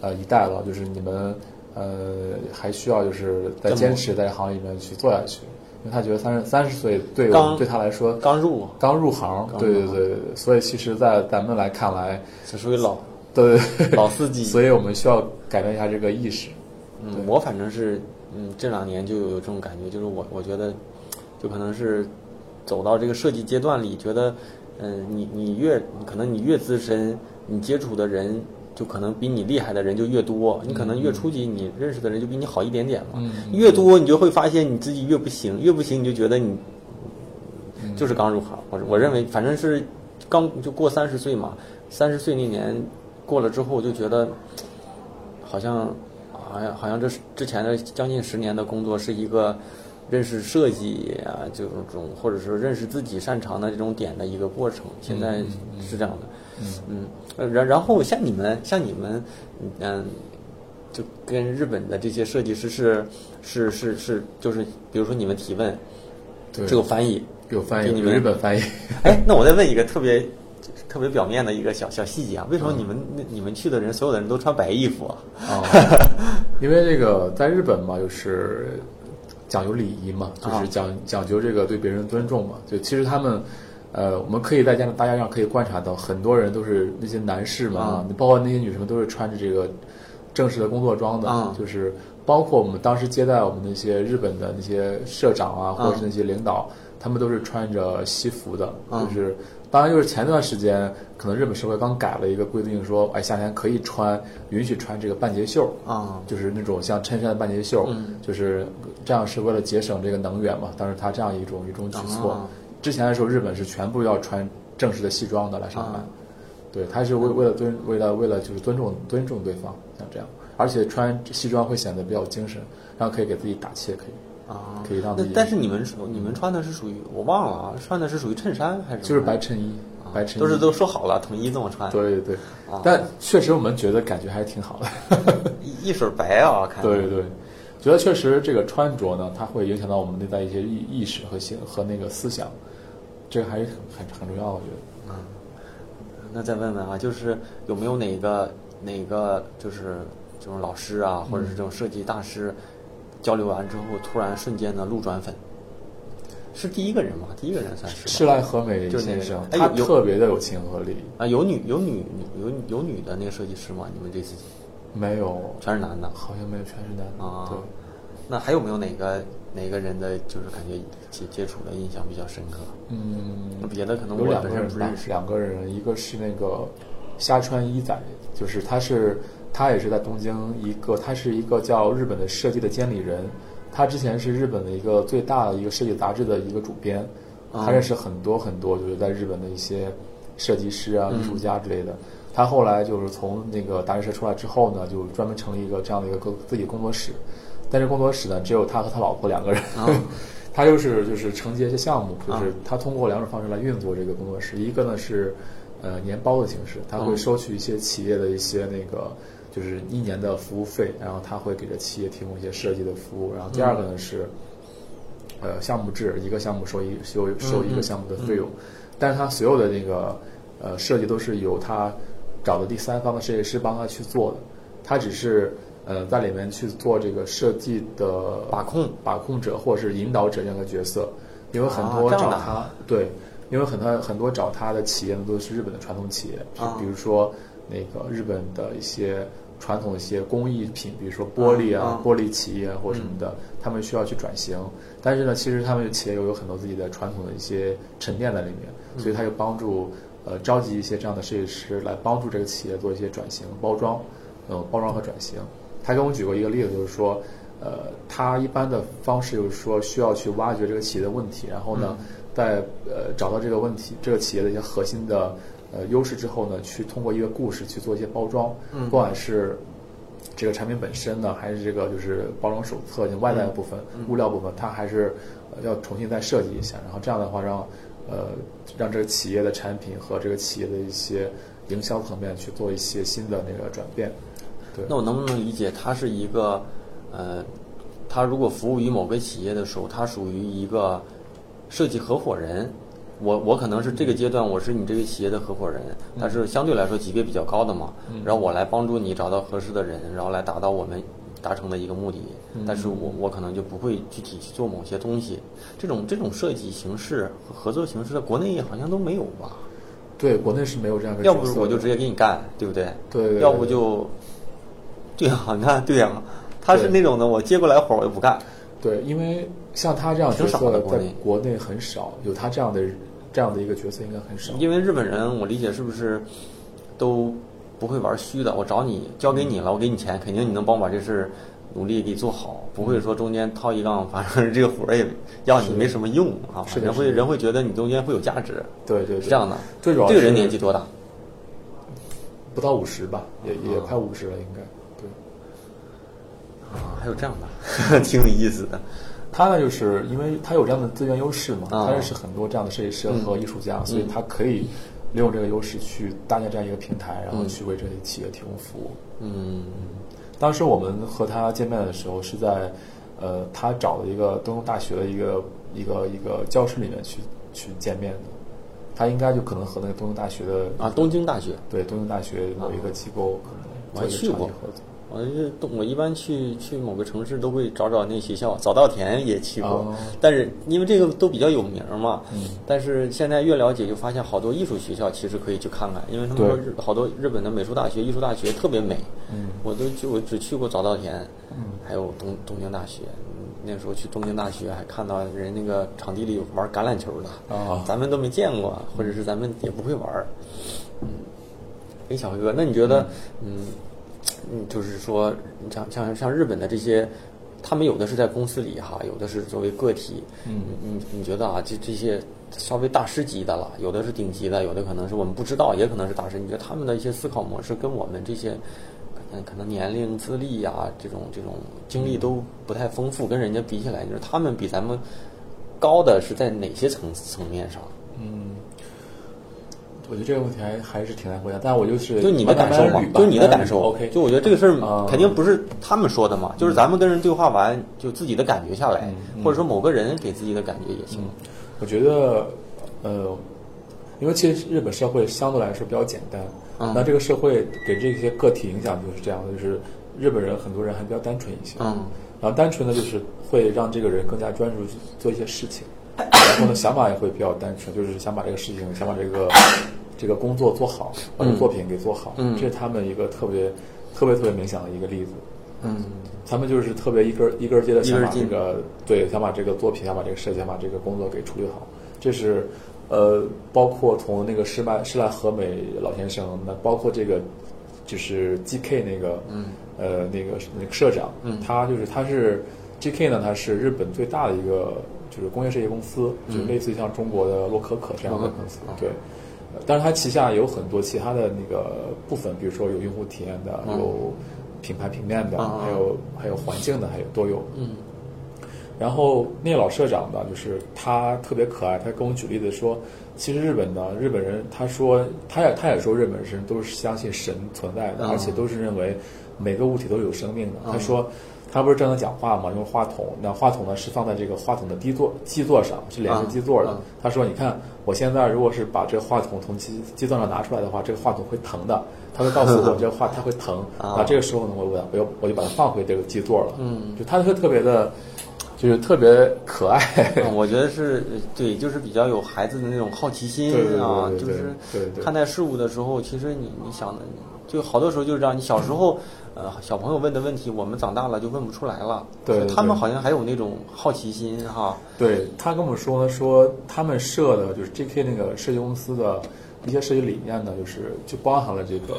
呃一代了，就是你们呃还需要就是在坚持在行业里面去做下去，因为他觉得三十三十岁对我刚对他来说刚入，刚入行，对对对对，对所以其实，在咱们来看来，这属于老对老司机。所以我们需要改变一下这个意识。嗯，我反正是，嗯，这两年就有这种感觉，就是我我觉得，就可能是走到这个设计阶段里，觉得，嗯，你你越可能你越资深，你接触的人就可能比你厉害的人就越多，你可能越初级，你认识的人就比你好一点点嘛。嗯越多，你就会发现你自己越不行，越不行，你就觉得你嗯就是刚入行。我我认为，反正是刚就过三十岁嘛，三十岁那年过了之后，就觉得好像好像好像这是之前的将近十年的工作是一个认识设计啊，这种或者是认识自己擅长的这种点的一个过程。现在是这样的。嗯，呃然然后像你们像你们，嗯，就跟日本的这些设计师是是是是，就是比如说你们提问，对是有翻译。有翻译，有给你们日本翻译。哎，那我再问一个特别特别表面的一个小小细节啊，为什么你们那你们去的人所有的人都穿白衣服啊？啊，因为这个在日本嘛，就是讲究礼仪嘛，就是啊讲讲究这个对别人尊重嘛。就其实他们，呃，我们可以在家大家上可以观察到，很多人都是那些男士嘛，啊包括那些女生们都是穿着这个正式的工作装的，啊就是包括我们当时接待我们那些日本的那些社长啊，或者是那些领导，他们都是穿着西服的，啊就是。当然，就是前段时间，可能日本社会刚改了一个规定，说，哎，夏天可以穿，允许穿这个半截袖啊就是那种像衬衫的半截袖，嗯就是这样是为了节省这个能源嘛。当时他这样一种一种举措。啊之前的时候，日本是全部要穿正式的西装的来上班，啊。对，他是为为了尊为了为了就是尊重尊重对方，像这样，而且穿西装会显得比较精神，然后可以给自己打气，可以啊，可以让自己那但是你们你们穿的是属于我忘了啊，穿的是属于衬衫还是就是白衬衣，啊。白衬衣。都是都说好了统一这么穿，对对对。啊，但确实我们觉得感觉还是挺好的。一 (laughs) 一水白啊，(laughs) 看对对，觉得确实这个穿着呢，它会影响到我们内在一些意意识和心和那个思想，这个还是很很很重要，我觉得。嗯那再问问啊，就是有没有哪个哪个就是这种老师啊，或者是这种设计大师，交流完之后突然瞬间的路转粉，是第一个人吗？第一个人算是吧施莱和美就是那个先生，他特别的有亲和力，啊，有女有女有有女的那个设计师吗？你们这次没有，全是男的好像没有全是男的。啊对，？那还有没有哪个哪个人的就是感觉接接触的印象比较深刻？嗯，别的可能我有两个人认识，两个人，一个是那个虾川一仔，就是他是他也是在东京一个，他是一个叫日本的设计的监理人，他之前是日本的一个最大的一个设计杂志的一个主编，啊他认识很多很多就是在日本的一些设计师啊、嗯。艺术家之类的。他后来就是从那个杂志社出来之后呢，就专门成立一个这样的一个工自己工作室，但是工作室呢只有他和他老婆两个人。啊 (laughs) 他就是就是承接一些项目，就啊是他通过两种方式来运作这个工作室，一个呢是呃年包的形式，他会嗯收取一些企业的一些那个就是一年的服务费，然后他会给这企业提供一些设计的服务，然后第二个呢是呃项目制，一个项目收一收收一个项目的费用，但是他所有的那个呃设计都是由他找的第三方的设计师帮他去做的，他只是呃在里面去做这个设计的把控把控者或者是引导者这样的角色，因为很多找他、对，因为很多很多找他的企业呢都是日本的传统企业，啊比如说那个日本的一些传统的一些工艺品，比如说玻璃啊、玻璃企业或什么的，他们需要去转型。但是呢，其实他们企业又有很多自己的传统的一些沉淀在里面，所以他就帮助呃召集一些这样的设计师来帮助这个企业做一些转型、包装，呃，包装和转型。他跟我举过一个例子，就是说，呃，他一般的方式就是说需要去挖掘这个企业的问题，然后呢，在呃找到这个问题、这个企业的一些核心的呃优势之后呢，去通过一个故事去做一些包装，嗯不管是这个产品本身呢，还是这个就是包装手册就外在的部分、物料部分，它还是呃要重新再设计一下，然后这样的话让呃让这个企业的产品和这个企业的一些营销层面去做一些新的那个转变。对，那我能不能理解，他是一个，呃，他如果服务于某个企业的时候，他属于一个设计合伙人。我我可能是这个阶段，我是你这个企业的合伙人，但是相对来说级别比较高的嘛，然后我来帮助你找到合适的人，然后来达到我们达成的一个目的。但是我我可能就不会具体去做某些东西。这种这种设计形式和合作形式，在国内好像都没有吧？对，国内是没有这样的要不我就直接给你干，对不对？对对对要不就，(laughs) 对啊、你看，对呀、他是那种的，我接过来活儿我就不干。对，因为像他这样角色在国内很少，有他这样的这样的一个角色应该很少。因为日本人，我理解是不是都不会玩虚的？我找你交给你了，我给你钱，肯定你能帮我把这事儿努力给做好，不会说中间掏一杠，反正这个活儿也要你没什么用啊。人会人会觉得你中间会有价值，对对对，是这样的。最主要这个人年纪多大？不到五十吧，也也啊快五十了，应该。对，啊，还有这样的，(laughs) 挺有意思的。他呢，就是因为他有这样的资源优势嘛，啊他认识很多这样的设计师和艺术家，所以他可以利用这个优势去搭建这样一个平台，然后去为这些企业提供服务。嗯当时我们和他见面的时候是在，呃，他找了一个东东大学的一个一个一个教室里面去去见面的。他应该就可能和那个东京大学的啊，东京大学，对东京大学某一个机构可能我还去过。我是东，我一般去去某个城市都会找找那学校，早稻田也去过，哦。但是因为这个都比较有名嘛，嗯。但是现在越了解就发现好多艺术学校其实可以去看看，因为他们说日好多日本的美术大学、艺术大学特别美，嗯。我都就我只去过早稻田，嗯。还有东东京大学，嗯那时候去东京大学还看到人那个场地里有玩橄榄球的，哦。咱们都没见过，或者是咱们也不会玩儿。嗯，哎，小辉哥，那你觉得，嗯，嗯，就是说，像像像日本的这些，他们有的是在公司里哈，有的是作为个体。嗯你你觉得啊，这这些稍微大师级的了，有的是顶级的，有的可能是我们不知道，也可能是大师。你觉得他们的一些思考模式跟我们这些？可能可能年龄、资历呀、这种这种经历都不太丰富，跟人家比起来，就是他们比咱们高的是在哪些层层面上？嗯，我觉得这个问题还还是挺难回答，但我就是就你的感受嘛就你的感受。OK，就我觉得这个事儿啊肯定不是他们说的嘛，就是咱们跟人对话完，就自己的感觉下来，嗯或者说某个人给自己的感觉也行。我觉得，呃，因为其实日本社会相对来说比较简单，嗯。那这个社会给这些个体影响就是这样的，就是日本人很多人还比较单纯一些，嗯。然后单纯的就是会让这个人更加专注去做一些事情，然后呢想法也会比较单纯，就是想把这个事情，想把这个 (coughs) 这个工作做好，把这个作品给做好，嗯这是他们一个特别特别特别明显的一个例子。嗯。他们就是特别一根一根接的想把这个对，想把这个作品，想把这个设计，想把这个工作给处理好。这是呃，包括从那个施麦施濑和美老先生，那包括这个就是 GK 那个嗯。呃那个那个社长，嗯。他就是他是 GK 呢，他是日本最大的一个就是工业设计公司，嗯就类似于像中国的洛可可这样的公司啊，对。呃但是它旗下有很多其他的那个部分，比如说有用户体验的，嗯有品牌平面的，还有还有环境的，还有都有。嗯然后那个老社长呢，就是他特别可爱，他跟我举例子说，其实日本呢，日本人他说他也他也说日本人都是相信神存在的，嗯而且都是认为每个物体都是有生命的。嗯他说。他不是正在讲话吗，用话筒，那话筒呢是放在这个话筒的低座基座上，是连着基座的。他说：“你看，我现在如果是把这个话筒从基基座上拿出来的话，这个话筒会疼的。他会告诉我这个话它会疼。(laughs) 啊那这个时候呢，我我我又我就把它放回这个基座了。嗯就他会特别的，就是特别可爱。嗯，我觉得是呃对，就是比较有孩子的那种好奇心啊，就是看待事物的时候，其实你你想的，就好多时候就是这样。你小时候，呃，小朋友问的问题，我们长大了就问不出来了。对对他们好像还有那种好奇心哈。对他跟我们说说他们设的就是 J.K. 那个设计公司的一些设计理念呢，就是就包含了这个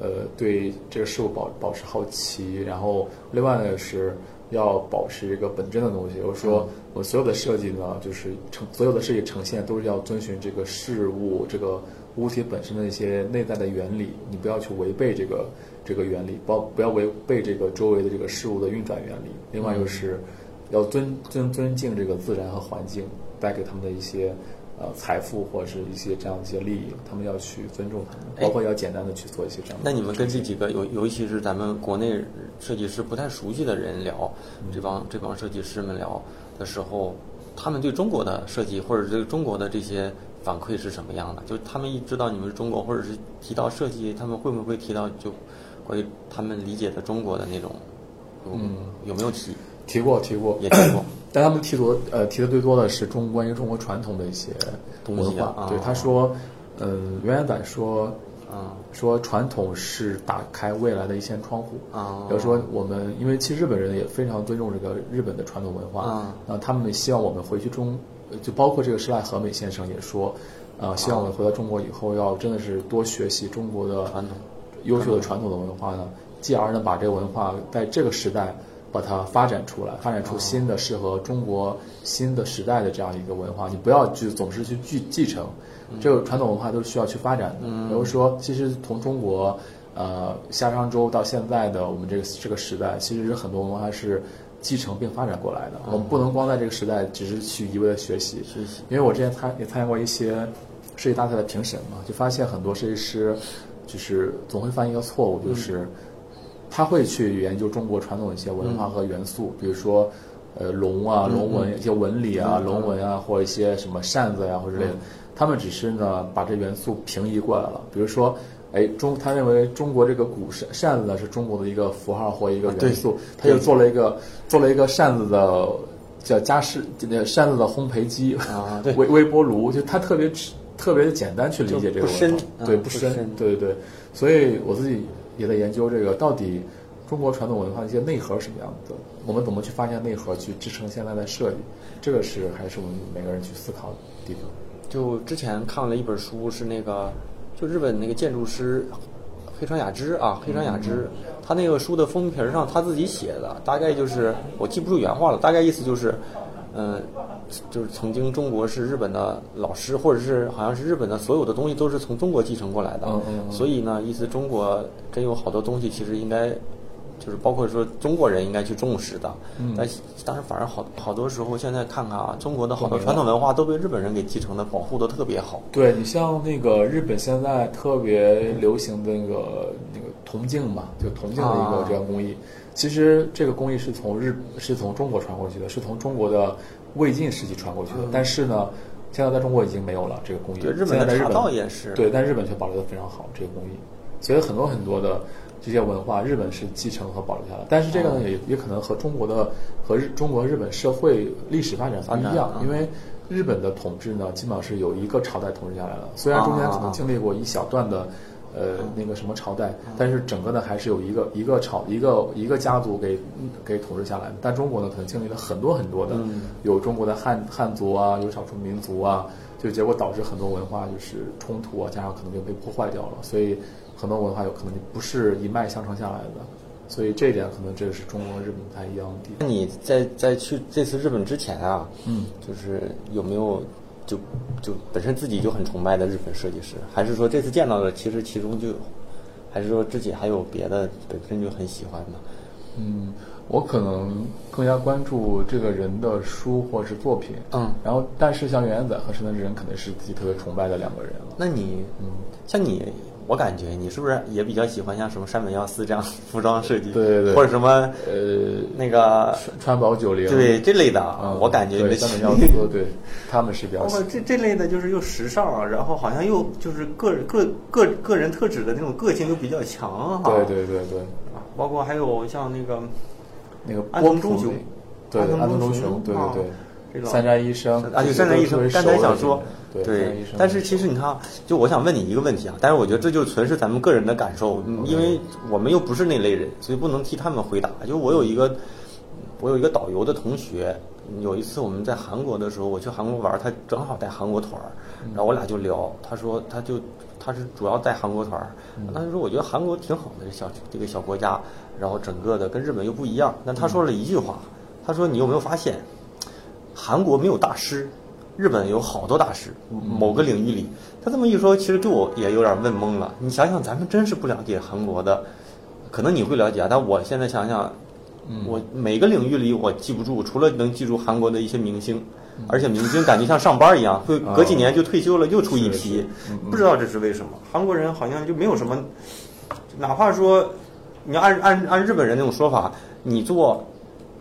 呃对这个事物保保持好奇，然后另外呢是要保持一个本真的东西，就是说我所有的设计呢，就是呈所有的设计呈现都是要遵循这个事物这个物体本身的一些内在的原理，你不要去违背这个这个原理，包不要违背这个周围的这个事物的运转原理。另外就是要尊尊尊敬这个自然和环境带给他们的一些呃财富或者是一些这样一些利益，他们要去尊重他们，哎包括要简单的去做一些这样的。那你们跟这几个尤尤其是咱们国内设计师不太熟悉的人聊，这帮这帮设计师们聊的时候，他们对中国的设计或者对中国的这些反馈是什么样的？就他们一知道你们是中国，或者是提到设计，他们会不会提到就关于他们理解的中国的那种，嗯有没有提？提过提过，也提过。(clears throat) 但他们提多呃提的最多的是中关于中国传统的一些文化。啊。啊对他说，呃，袁元仔说，啊。说传统是打开未来的一扇窗户。啊。比如说，我们因为其实日本人也非常尊重这个日本的传统文化，啊。那他们希望我们回去中，呃就包括这个施濑和美先生也说，呃，希望我们回到中国以后要真的是多学习中国的传统。优秀的传统的文化呢，继而呢把这个文化在这个时代把它发展出来，发展出新的适合中国新的时代的这样一个文化。你不要去总是去继继承，这个传统文化都是需要去发展的。比如说，其实从中国呃夏商周到现在的我们这个这个时代，其实是很多文化是继承并发展过来的。我们不能光在这个时代只是去一味的学习，学习因为我之前参也参加过一些设计大赛的评审嘛，就发现很多设计师就是总会犯一个错误，就是他会去研究中国传统的一些文化和元素，比如说呃龙啊、龙纹、一些纹理啊、龙纹啊，或者一些什么扇子呀、或者之类的，他们只是呢把这元素平移过来了，比如说。哎，中他认为中国这个古扇扇子呢是中国的一个符号或一个元素，他就做了一个做了一个扇子的叫加湿那扇子的烘焙机啊 (laughs) 对。微微波炉，就他特别特别的简单去理解这个对不深对对对，所以我自己也在研究这个到底中国传统文化的一些内核是什么样子的，我们怎么去发现内核，去支撑现在的设计，这个是还是我们每个人去思考的地方。就之前看了一本书，是那个就日本那个建筑师黑川雅之啊，黑川雅之，他那个书的封皮儿上他自己写的，大概就是我记不住原话了，大概意思就是，嗯、就是曾经中国是日本的老师，或者是好像是日本的所有的东西都是从中国继承过来的，嗯嗯嗯所以呢，意思中国真有好多东西其实应该。就是包括说中国人应该去重视的，嗯但但是反而好好多时候现在看看啊，中国的好多传统文化都被日本人给继承的，保护的特别好。对你像那个日本现在特别流行的那个那个铜镜嘛，就铜镜的一个啊这样工艺，其实这个工艺是从日是从中国传过去的，是从中国的魏晋时期传过去的，但是呢，现在在中国已经没有了这个工艺。对日本的茶现在在日本道也是。对，但日本却保留的非常好这个工艺，所以很多很多的这些文化，日本是继承和保留下来，但是这个呢，也也可能和中国的和日中国日本社会历史发展不一样，因为日本的统治呢，基本上是有一个朝代统治下来了，虽然中间可能经历过一小段的。呃，那个什么朝代，但是整个呢还是有一个一个朝一个一个家族给给统治下来的。但中国呢，可能经历了很多很多的，有中国的汉汉族啊，有少数民族啊，就结果导致很多文化就是冲突啊，加上可能就被破坏掉了，所以很多文化有可能就不是一脉相承下来的。所以这一点可能这是中国和日本不太一样的地方。那你在在去这次日本之前啊，嗯，就是有没有就就本身自己就很崇拜的日本设计师，还是说这次见到的其实其中就有，还是说自己还有别的本身就很喜欢的？嗯，我可能更加关注这个人的书或是作品，嗯然后但是像原研仔和神的人肯定是自己特别崇拜的两个人了。那你嗯，像你，我感觉你是不是也比较喜欢像什么山本耀司这样服装设计？对对对或者什么呃，那个川川宝九零，对这类的，嗯，我感觉你的对山本耀司，对，他们是比较包括喜欢。这这类的，就是又时尚，然后好像又就是个个个个人特质的那种个性又比较强哈。对对对对，啊，包括还有像那个那个安藤忠雄，对安藤忠雄，对啊对对，这种三宅一生，啊，对，三宅一生，刚才想说，对，对，但是其实你看啊，就我想问你一个问题啊，但是我觉得这就纯是咱们个人的感受，嗯因为我们又不是那类人，所以不能替他们回答。就我有一个，我有一个导游的同学，有一次我们在韩国的时候，我去韩国玩，他正好带韩国团儿，然后我俩就聊，他说他就他是主要带韩国团儿，他就说我觉得韩国挺好的，这小这个小国家，然后整个的跟日本又不一样，但他说了一句话，他说你有没有发现？韩国没有大师，日本有好多大师，某个领域里。他这么一说，其实给我也有点问懵了。你想想，咱们真是不了解韩国的，可能你会了解啊，但我现在想想，我每个领域里我记不住，除了能记住韩国的一些明星，而且明星感觉像上班一样，会隔几年就退休了，又出一批不知道这是为什么。韩国人好像就没有什么，哪怕说你要按按按日本人那种说法，你做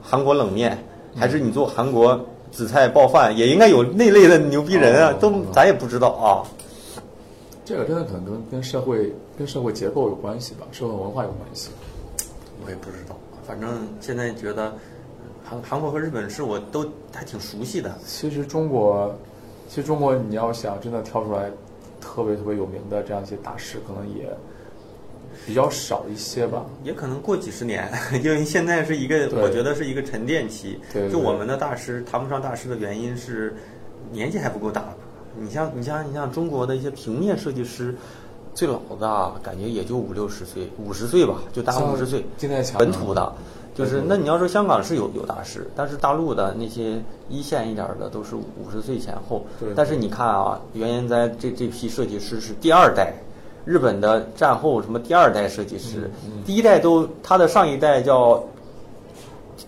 韩国冷面，还是你做韩国紫菜爆饭，也应该有那类的牛逼人啊哦，都咱也不知道啊。这个真的可能跟跟社会跟社会结构有关系吧，社会文化有关系。我也不知道，反正现在觉得韩韩国和日本是我都还挺熟悉的。其实中国，其实中国你要想真的挑出来特别特别有名的这样一些大师，可能也比较少一些吧。也可能过几十年，(laughs) 因为现在是一个，我觉得是一个沉淀期。对对就我们的大师谈不上大师的原因是年纪还不够大。你像你像你像中国的一些平面设计师，最老的啊感觉也就五六十岁，五十岁吧，就大五十岁。金代强本土的，就是那你要说香港是有有大师，但是大陆的那些一线一点儿的都是五十岁前后对。但是你看啊，原研哉这这批设计师是第二代，日本的战后什么第二代设计师，嗯第一代都他的上一代叫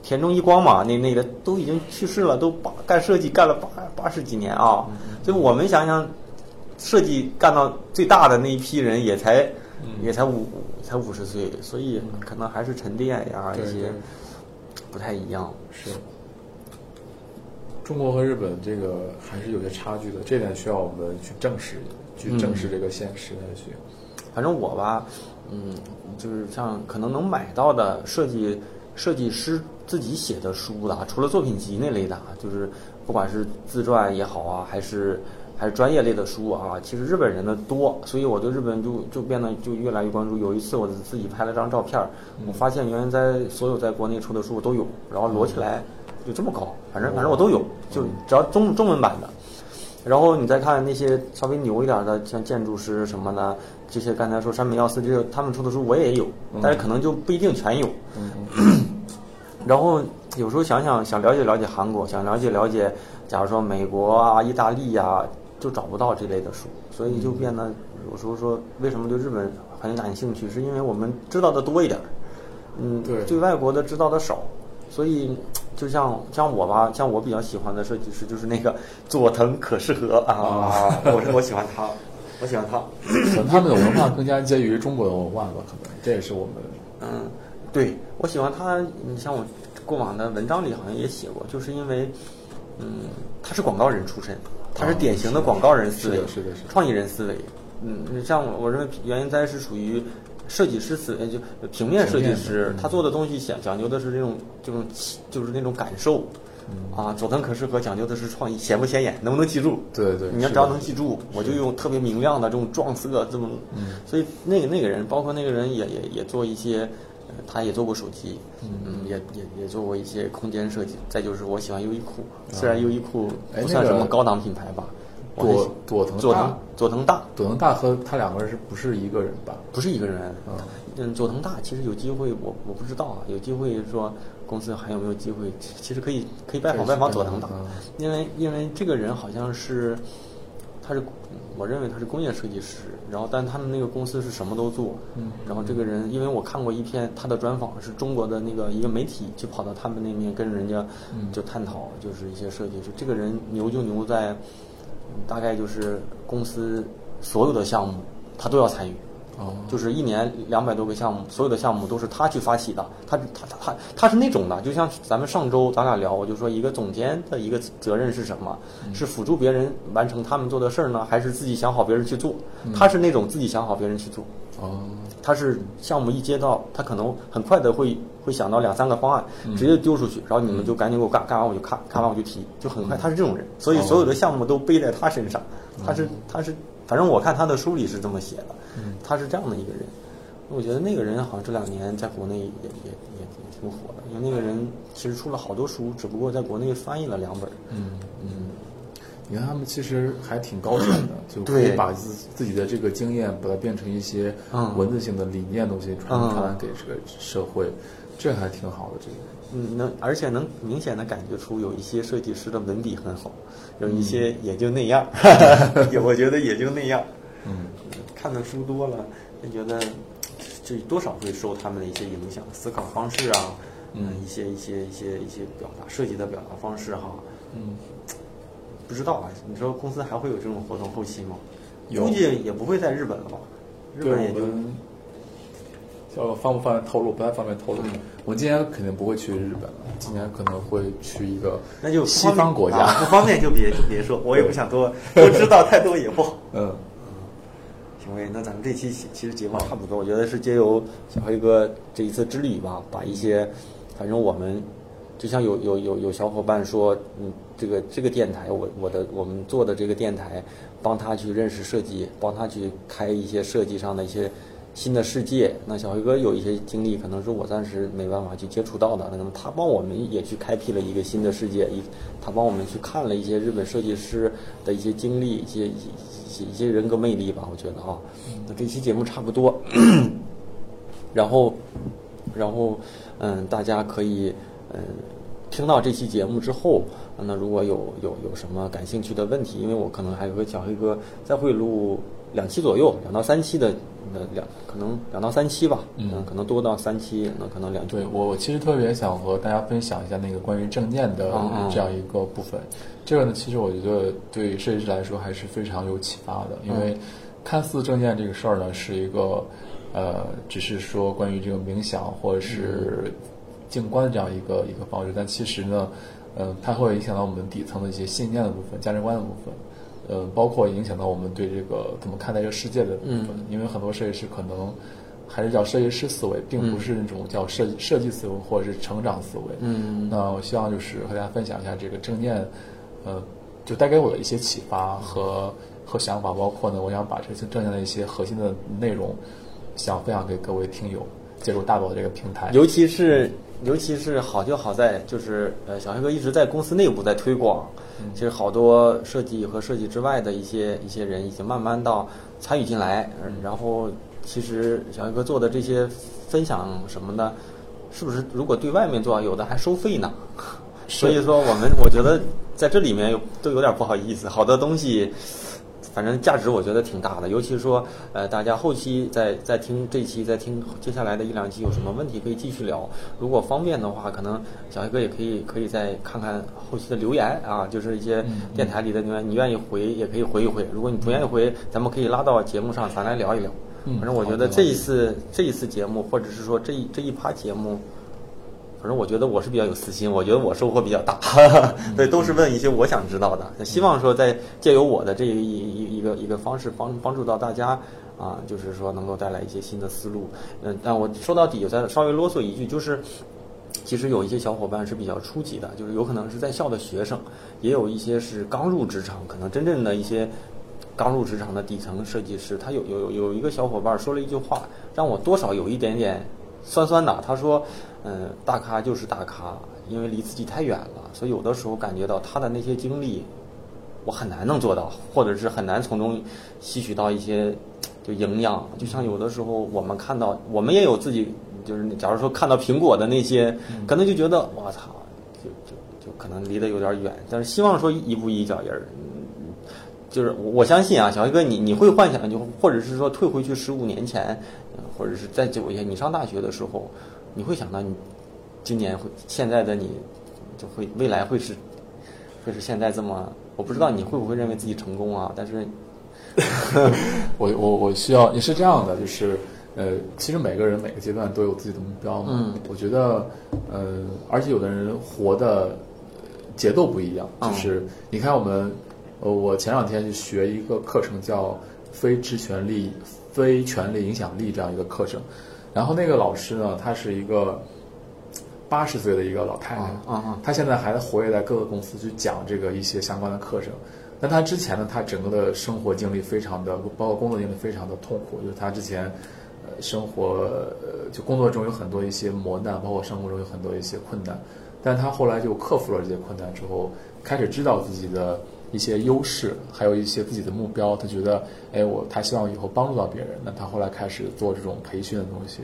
田中一光嘛，那那个都已经去世了，都八干设计干了八八十几年啊。所以我们想想，设计干到最大的那一批人也才、也才五才五十岁，所以可能还是沉淀呀对一些不太一样。是。中国和日本这个还是有些差距的，这点需要我们去正视，去正视这个现实的去。反正我吧，嗯，就是像可能能买到的设计设计师自己写的书的啊，除了作品集那类的啊，就是不管是自传也好啊，还是还是专业类的书啊，其实日本人的多，所以我对日本就就变得就越来越关注。有一次我自己拍了张照片儿，我发现原来在所有在国内出的书我都有，然后摞起来就这么高，反正反正我都有，就只要中中文版的。然后你再看那些稍微牛一点的，像建筑师什么的，这些刚才说山本耀司这个他们出的书我也有，但是可能就不一定全有。然后有时候想想想了解了解韩国，想了解了解，假如说美国啊、意大利呀、就找不到这类的书，所以就变得有时候说为什么对日本很感兴趣，是因为我们知道的多一点，嗯，对。对外国的知道的少，所以就像像我吧，像我比较喜欢的设计师就是那个佐藤可士和啊，我我喜欢他，我喜欢他，可能他们的文化更加接于中国的文化吧，可能这也是我们嗯，对，我喜欢他。你像我过往的文章里好像也写过，就是因为，嗯，他是广告人出身，他是哦典型的广告人思维，是的是的是的创意人思维。嗯，像我我认为原研哉是属于设计师思维，就平面设计师他做的东西讲讲究的是这种这种就是那种感受。嗯啊，佐藤可士和讲究的是创意，显不显眼，能不能记住？对对你要只要能记住，我就用特别明亮的这种撞色，这么，嗯所以那个那个人，包括那个人也也也做一些，呃他也做过手机，嗯，也也也做过一些空间设计。再就是我喜欢优衣库，虽然优衣库哎不算什么高档品牌吧，佐佐藤大佐藤佐藤大佐藤大和他两个人是不是一个人吧？不是一个人，嗯。嗯，佐藤大其实有机会，我我不知道啊，有机会说公司还有没有机会，其其实可以可以拜访拜访佐藤大嗯，因为因为这个人好像是他是我认为他是工业设计师，然后但他们那个公司是什么都做，嗯然后这个人因为我看过一篇他的专访，是中国的那个一个媒体就跑到他们那边跟人家嗯就探讨，就是一些设计师，这个人牛就牛在，嗯大概就是公司所有的项目他都要参与。哦，就是一年两百多个项目，所有的项目都是他去发起的。他他他他他是那种的，就像咱们上周咱俩聊，我就说一个总监的一个责任是什么？是辅助别人完成他们做的事儿呢，还是自己想好别人去做？他是那种自己想好别人去做。哦，他是项目一接到，他可能很快的会会想到两三个方案，直接丢出去，然后你们就赶紧给我干，干完我就看，看完我就提，就很快。他是这种人，所以所有的项目都背在他身上。他是他是，反正我看他的书里是这么写的，他是这样的一个人。我觉得那个人好像这两年在国内也也也也挺火的，因为那个人其实出了好多书，只不过在国内翻译了两本。嗯嗯，你看他们其实还挺高产的，就可以把自自己的这个经验，把它变成一些嗯。文字性的理念东西传嗯传达给这个社会，这还挺好的。这个。嗯，能而且能明显的感觉出有一些设计师的文笔很好，有一些也就那样，(laughs) 也我觉得也就那样。嗯，看的书多了，就觉得就多少会受他们的一些影响，思考方式啊，嗯，一些一些一些一些表达设计的表达方式哈，嗯，不知道啊，你说公司还会有这种活动后期吗？估计也不会在日本了吧？日本也就对我们叫方不方便透露？不太方便透露。我今年肯定不会去日本了，今年可能会去一个那就西方国家。啊不方便就别就别说，我也不想多 (laughs) 多知道太多也不好。嗯，行喂，那咱们这期其其实节目差不多，我觉得是借由小黑哥这一次之旅吧，把一些，反正我们就像有有有有小伙伴说，嗯，这个这个电台，我我的我们做的这个电台，帮他去认识设计，帮他去开一些设计上的一些新的世界。那小黑哥有一些经历，可能是我暂时没办法去接触到的，那么他帮我们也去开辟了一个新的世界，一他帮我们去看了一些日本设计师的一些经历，一些一些一些人格魅力吧，我觉得啊，那这期节目差不多，(clears throat) 然后然后嗯，大家可以嗯。听到这期节目之后，那如果有有有什么感兴趣的问题，因为我可能还有个小黑哥再会录两期左右，两到三期的，那两可能两到三期吧，嗯，可能多到三期，那可能两对我我其实特别想和大家分享一下那个关于证件的这样一个部分，这个呢，其实我觉得对设计师来说还是非常有启发的，因为看似证件这个事儿呢是一个呃，只是说关于这个冥想或者是。静观的这样一个一个方式，但其实呢，嗯，它会影响到我们底层的一些信念的部分、价值观的部分，呃，包括影响到我们对这个怎么看待这个世界的部分。因为很多设计师可能还是叫设计师思维，并不是那种叫设计设计思维或者是成长思维。嗯，那我希望就是和大家分享一下这个正念，呃，就带给我的一些启发和和想法，包括呢，我想把这些正念的一些核心的内容，想分享给各位听友，借助大宝这个平台，尤其是。尤其是好就好在，就是呃，小黑哥一直在公司内部在推广，其实好多设计和设计之外的一些一些人已经慢慢到参与进来，然后其实小黑哥做的这些分享什么的，是不是如果对外面做，有的还收费呢？所以说我们我觉得在这里面都有点不好意思，好多东西。反正价值我觉得挺大的，尤其是说，呃，大家后期在在听这期，在听接下来的一两期有什么问题可以继续聊。如果方便的话，可能小黑哥也可以可以再看看后期的留言啊，就是一些电台里的留言，你愿意回也可以回一回。如果你不愿意回，咱们可以拉到节目上，咱来聊一聊。反正我觉得这一次这一次节目，或者是说这一这一趴节目。反正我觉得我是比较有私心，我觉得我收获比较大，(laughs) 对，都是问一些我想知道的，希望说在借由我的这一一一个一个方式帮帮助到大家啊，就是说能够带来一些新的思路。嗯，但我说到底再稍微啰嗦一句，就是其实有一些小伙伴是比较初级的，就是有可能是在校的学生，也有一些是刚入职场，可能真正的一些刚入职场的底层设计师，他有有有一个小伙伴说了一句话，让我多少有一点点酸酸的，他说。嗯，大咖就是大咖，因为离自己太远了，所以有的时候感觉到他的那些经历，我很难能做到，或者是很难从中吸取到一些就营养。就像有的时候我们看到，我们也有自己，就是假如说看到苹果的那些，可能就觉得我操，就就就可能离得有点远。但是希望说一步一脚印儿，就是我相信啊，小黑哥，你你会幻想就或者是说退回去十五年前，或者是再久一些，你上大学的时候。你会想到你今年会现在的你就会未来会是会是现在这么？我不知道你会不会认为自己成功啊？但是，(laughs) 我我我需要你是这样的，就是呃，其实每个人每个阶段都有自己的目标嘛。嗯。我觉得呃，而且有的人活的节奏不一样，就是你看我们呃，我前两天去学一个课程叫非职权力非权力影响力这样一个课程。然后那个老师呢，他是一个八十岁的一个老太太，啊她现在还活跃在各个公司去讲这个一些相关的课程。但她之前呢，她整个的生活经历非常的，包括工作经历非常的痛苦，就是她之前呃生活呃就工作中有很多一些磨难，包括生活中有很多一些困难，但她后来就克服了这些困难之后，开始知道自己的。一些优势，还有一些自己的目标，他觉得，哎，我他希望以后帮助到别人，那他后来开始做这种培训的东西，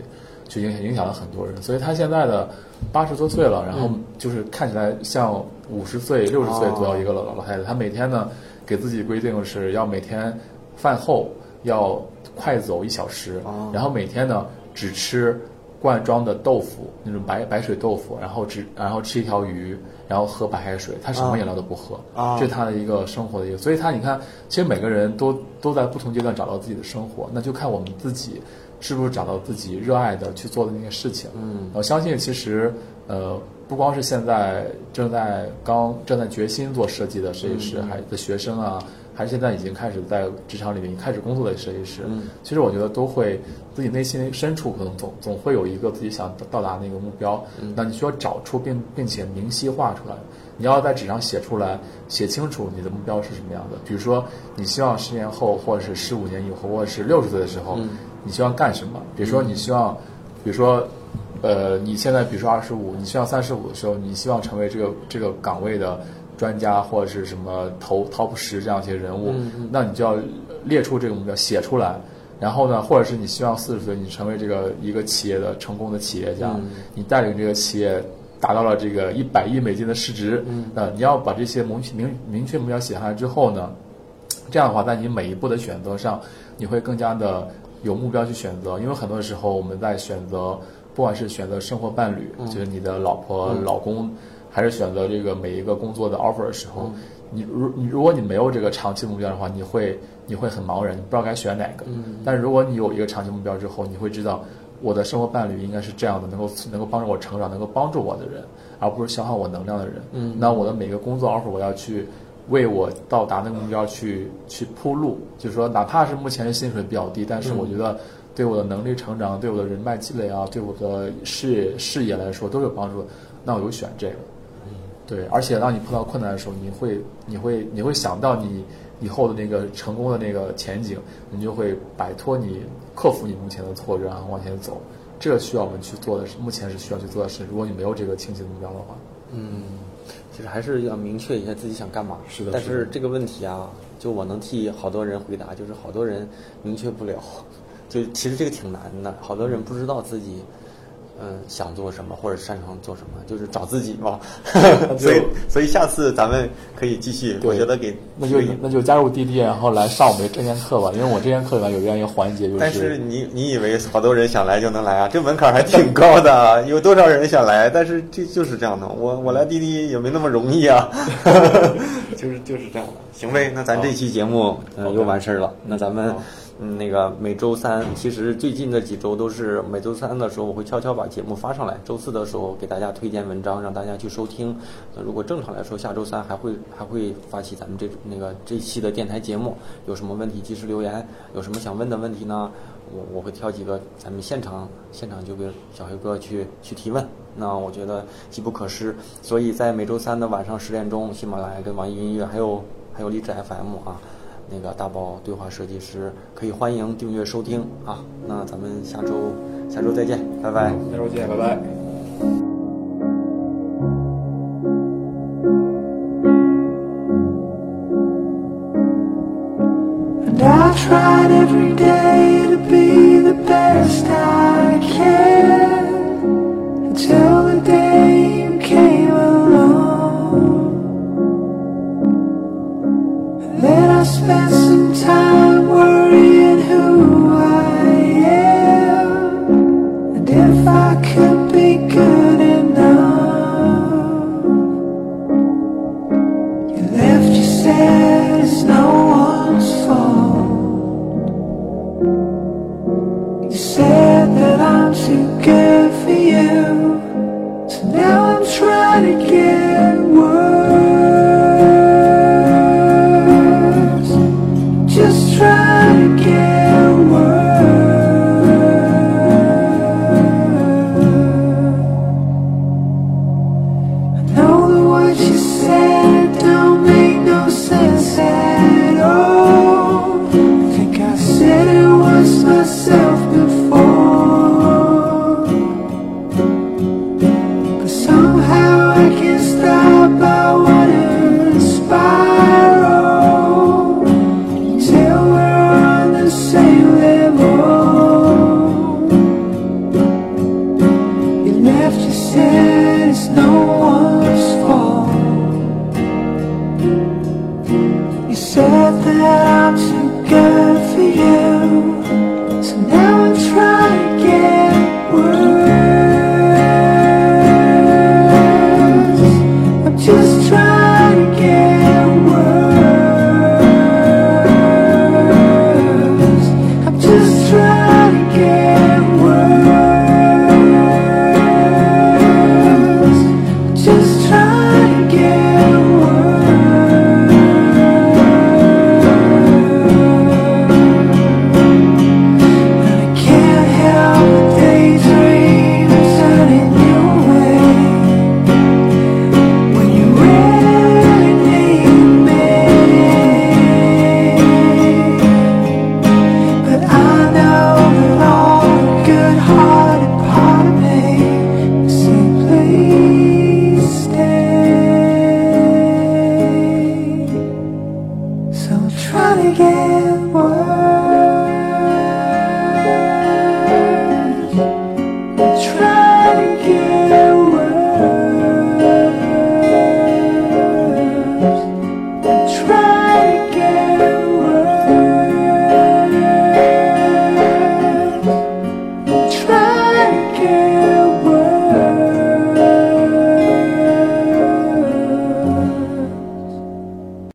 就影响影响了很多人。所以他现在的八十多岁了，然后就是看起来像五十岁、六十岁左右一个老老太太。他每天呢，给自己规定是要每天饭后要快走一小时，然后每天呢只吃。罐装的豆腐，那种白白水豆腐，然后只然后吃一条鱼，然后喝白开水，他什么饮料都不喝，这是他的一个生活的一个。所以他你看，其实每个人都都在不同阶段找到自己的生活，那就看我们自己是不是找到自己热爱的去做的那些事情。嗯，我相信其实呃，不光是现在正在刚正在决心做设计的设计师，还的学生啊。还是现在已经开始在职场里面开始工作的设计师，其实我觉得都会自己内心深处可能总总会有一个自己想到达那个目标，那你需要找出并并且明晰化出来，你要在纸上写出来，写清楚你的目标是什么样的。比如说，你希望十年后，或者是十五年以后，或者是六十岁的时候，你希望干什么？比如说，你希望，比如说，呃，你现在比如说二十五，你希望三十五的时候，你希望成为这个这个岗位的。专家或者是什么头 top 十这样一些人物，那你就要列出这个目标，写出来。然后呢，或者是你希望四十岁你成为这个一个企业的成功的企业家，你带领这个企业达到了这个一百亿美金的市值，嗯，呃，你要把这些明明明确目标写下来之后呢，这样的话，在你每一步的选择上，你会更加的有目标去选择，因为很多时候我们在选择，不管是选择生活伴侣，就是你的老婆、老公，还是选择这个每一个工作的 offer 的时候，你如你如果你没有这个长期目标的话，你会你会很茫然，你不知道该选哪个。但是如果你有一个长期目标之后，你会知道我的生活伴侣应该是这样的，能够能够帮助我成长，能够帮助我的人，而不是消耗我能量的人。嗯。那我的每个工作 offer 我要去为我到达那个目标去去铺路，就是说哪怕是目前薪水比较低，但是我觉得对我的能力成长、对我的人脉积累啊、对我的事业事业来说都有帮助，那我就选这个。对，而且当你碰到困难的时候，你会你会你会想到你以后的那个成功的那个前景，你就会摆脱你克服你目前的挫折，然后往前走。这个需要我们去做的是，目前是需要去做的事。如果你没有这个清晰的目标的话，嗯，其实还是要明确一下自己想干嘛。是的但是这个问题啊，就我能替好多人回答，就是好多人明确不了，就其实这个挺难的，好多人不知道自己。嗯，想做什么或者擅长做什么，就是找自己嘛。(laughs) 所以，所以下次咱们可以继续。我觉得给那就那就加入滴滴，然后来上我们这节课吧。因为我这节课里面有这样一个环节，就是但是你你以为好多人想来就能来啊？这门槛还挺高的，(laughs) 有多少人想来？但是这就是这样的，我我来滴滴也没那么容易啊，(laughs) 就是就是这样的。行呗，那咱这期节目嗯、呃、又完事儿了，那咱们。嗯，那个每周三，其实最近的几周都是每周三的时候，我会悄悄把节目发上来。周四的时候给大家推荐文章，让大家去收听。那如果正常来说，下周三还会 (laughs) 还会发起咱们这那个这一期的电台节目。有什么问题及时留言，有什么想问的问题呢？我我会挑几个，咱们现场现场就给小黑哥去去提问。那我觉得机不可失，所以在每周三的晚上十点钟，喜马拉雅跟网易音乐还有还有荔枝 FM 啊。那个大宝对话设计师可以欢迎订阅收听啊。那咱们下周下周再见拜拜。下周见拜拜。Every day to be the best i can to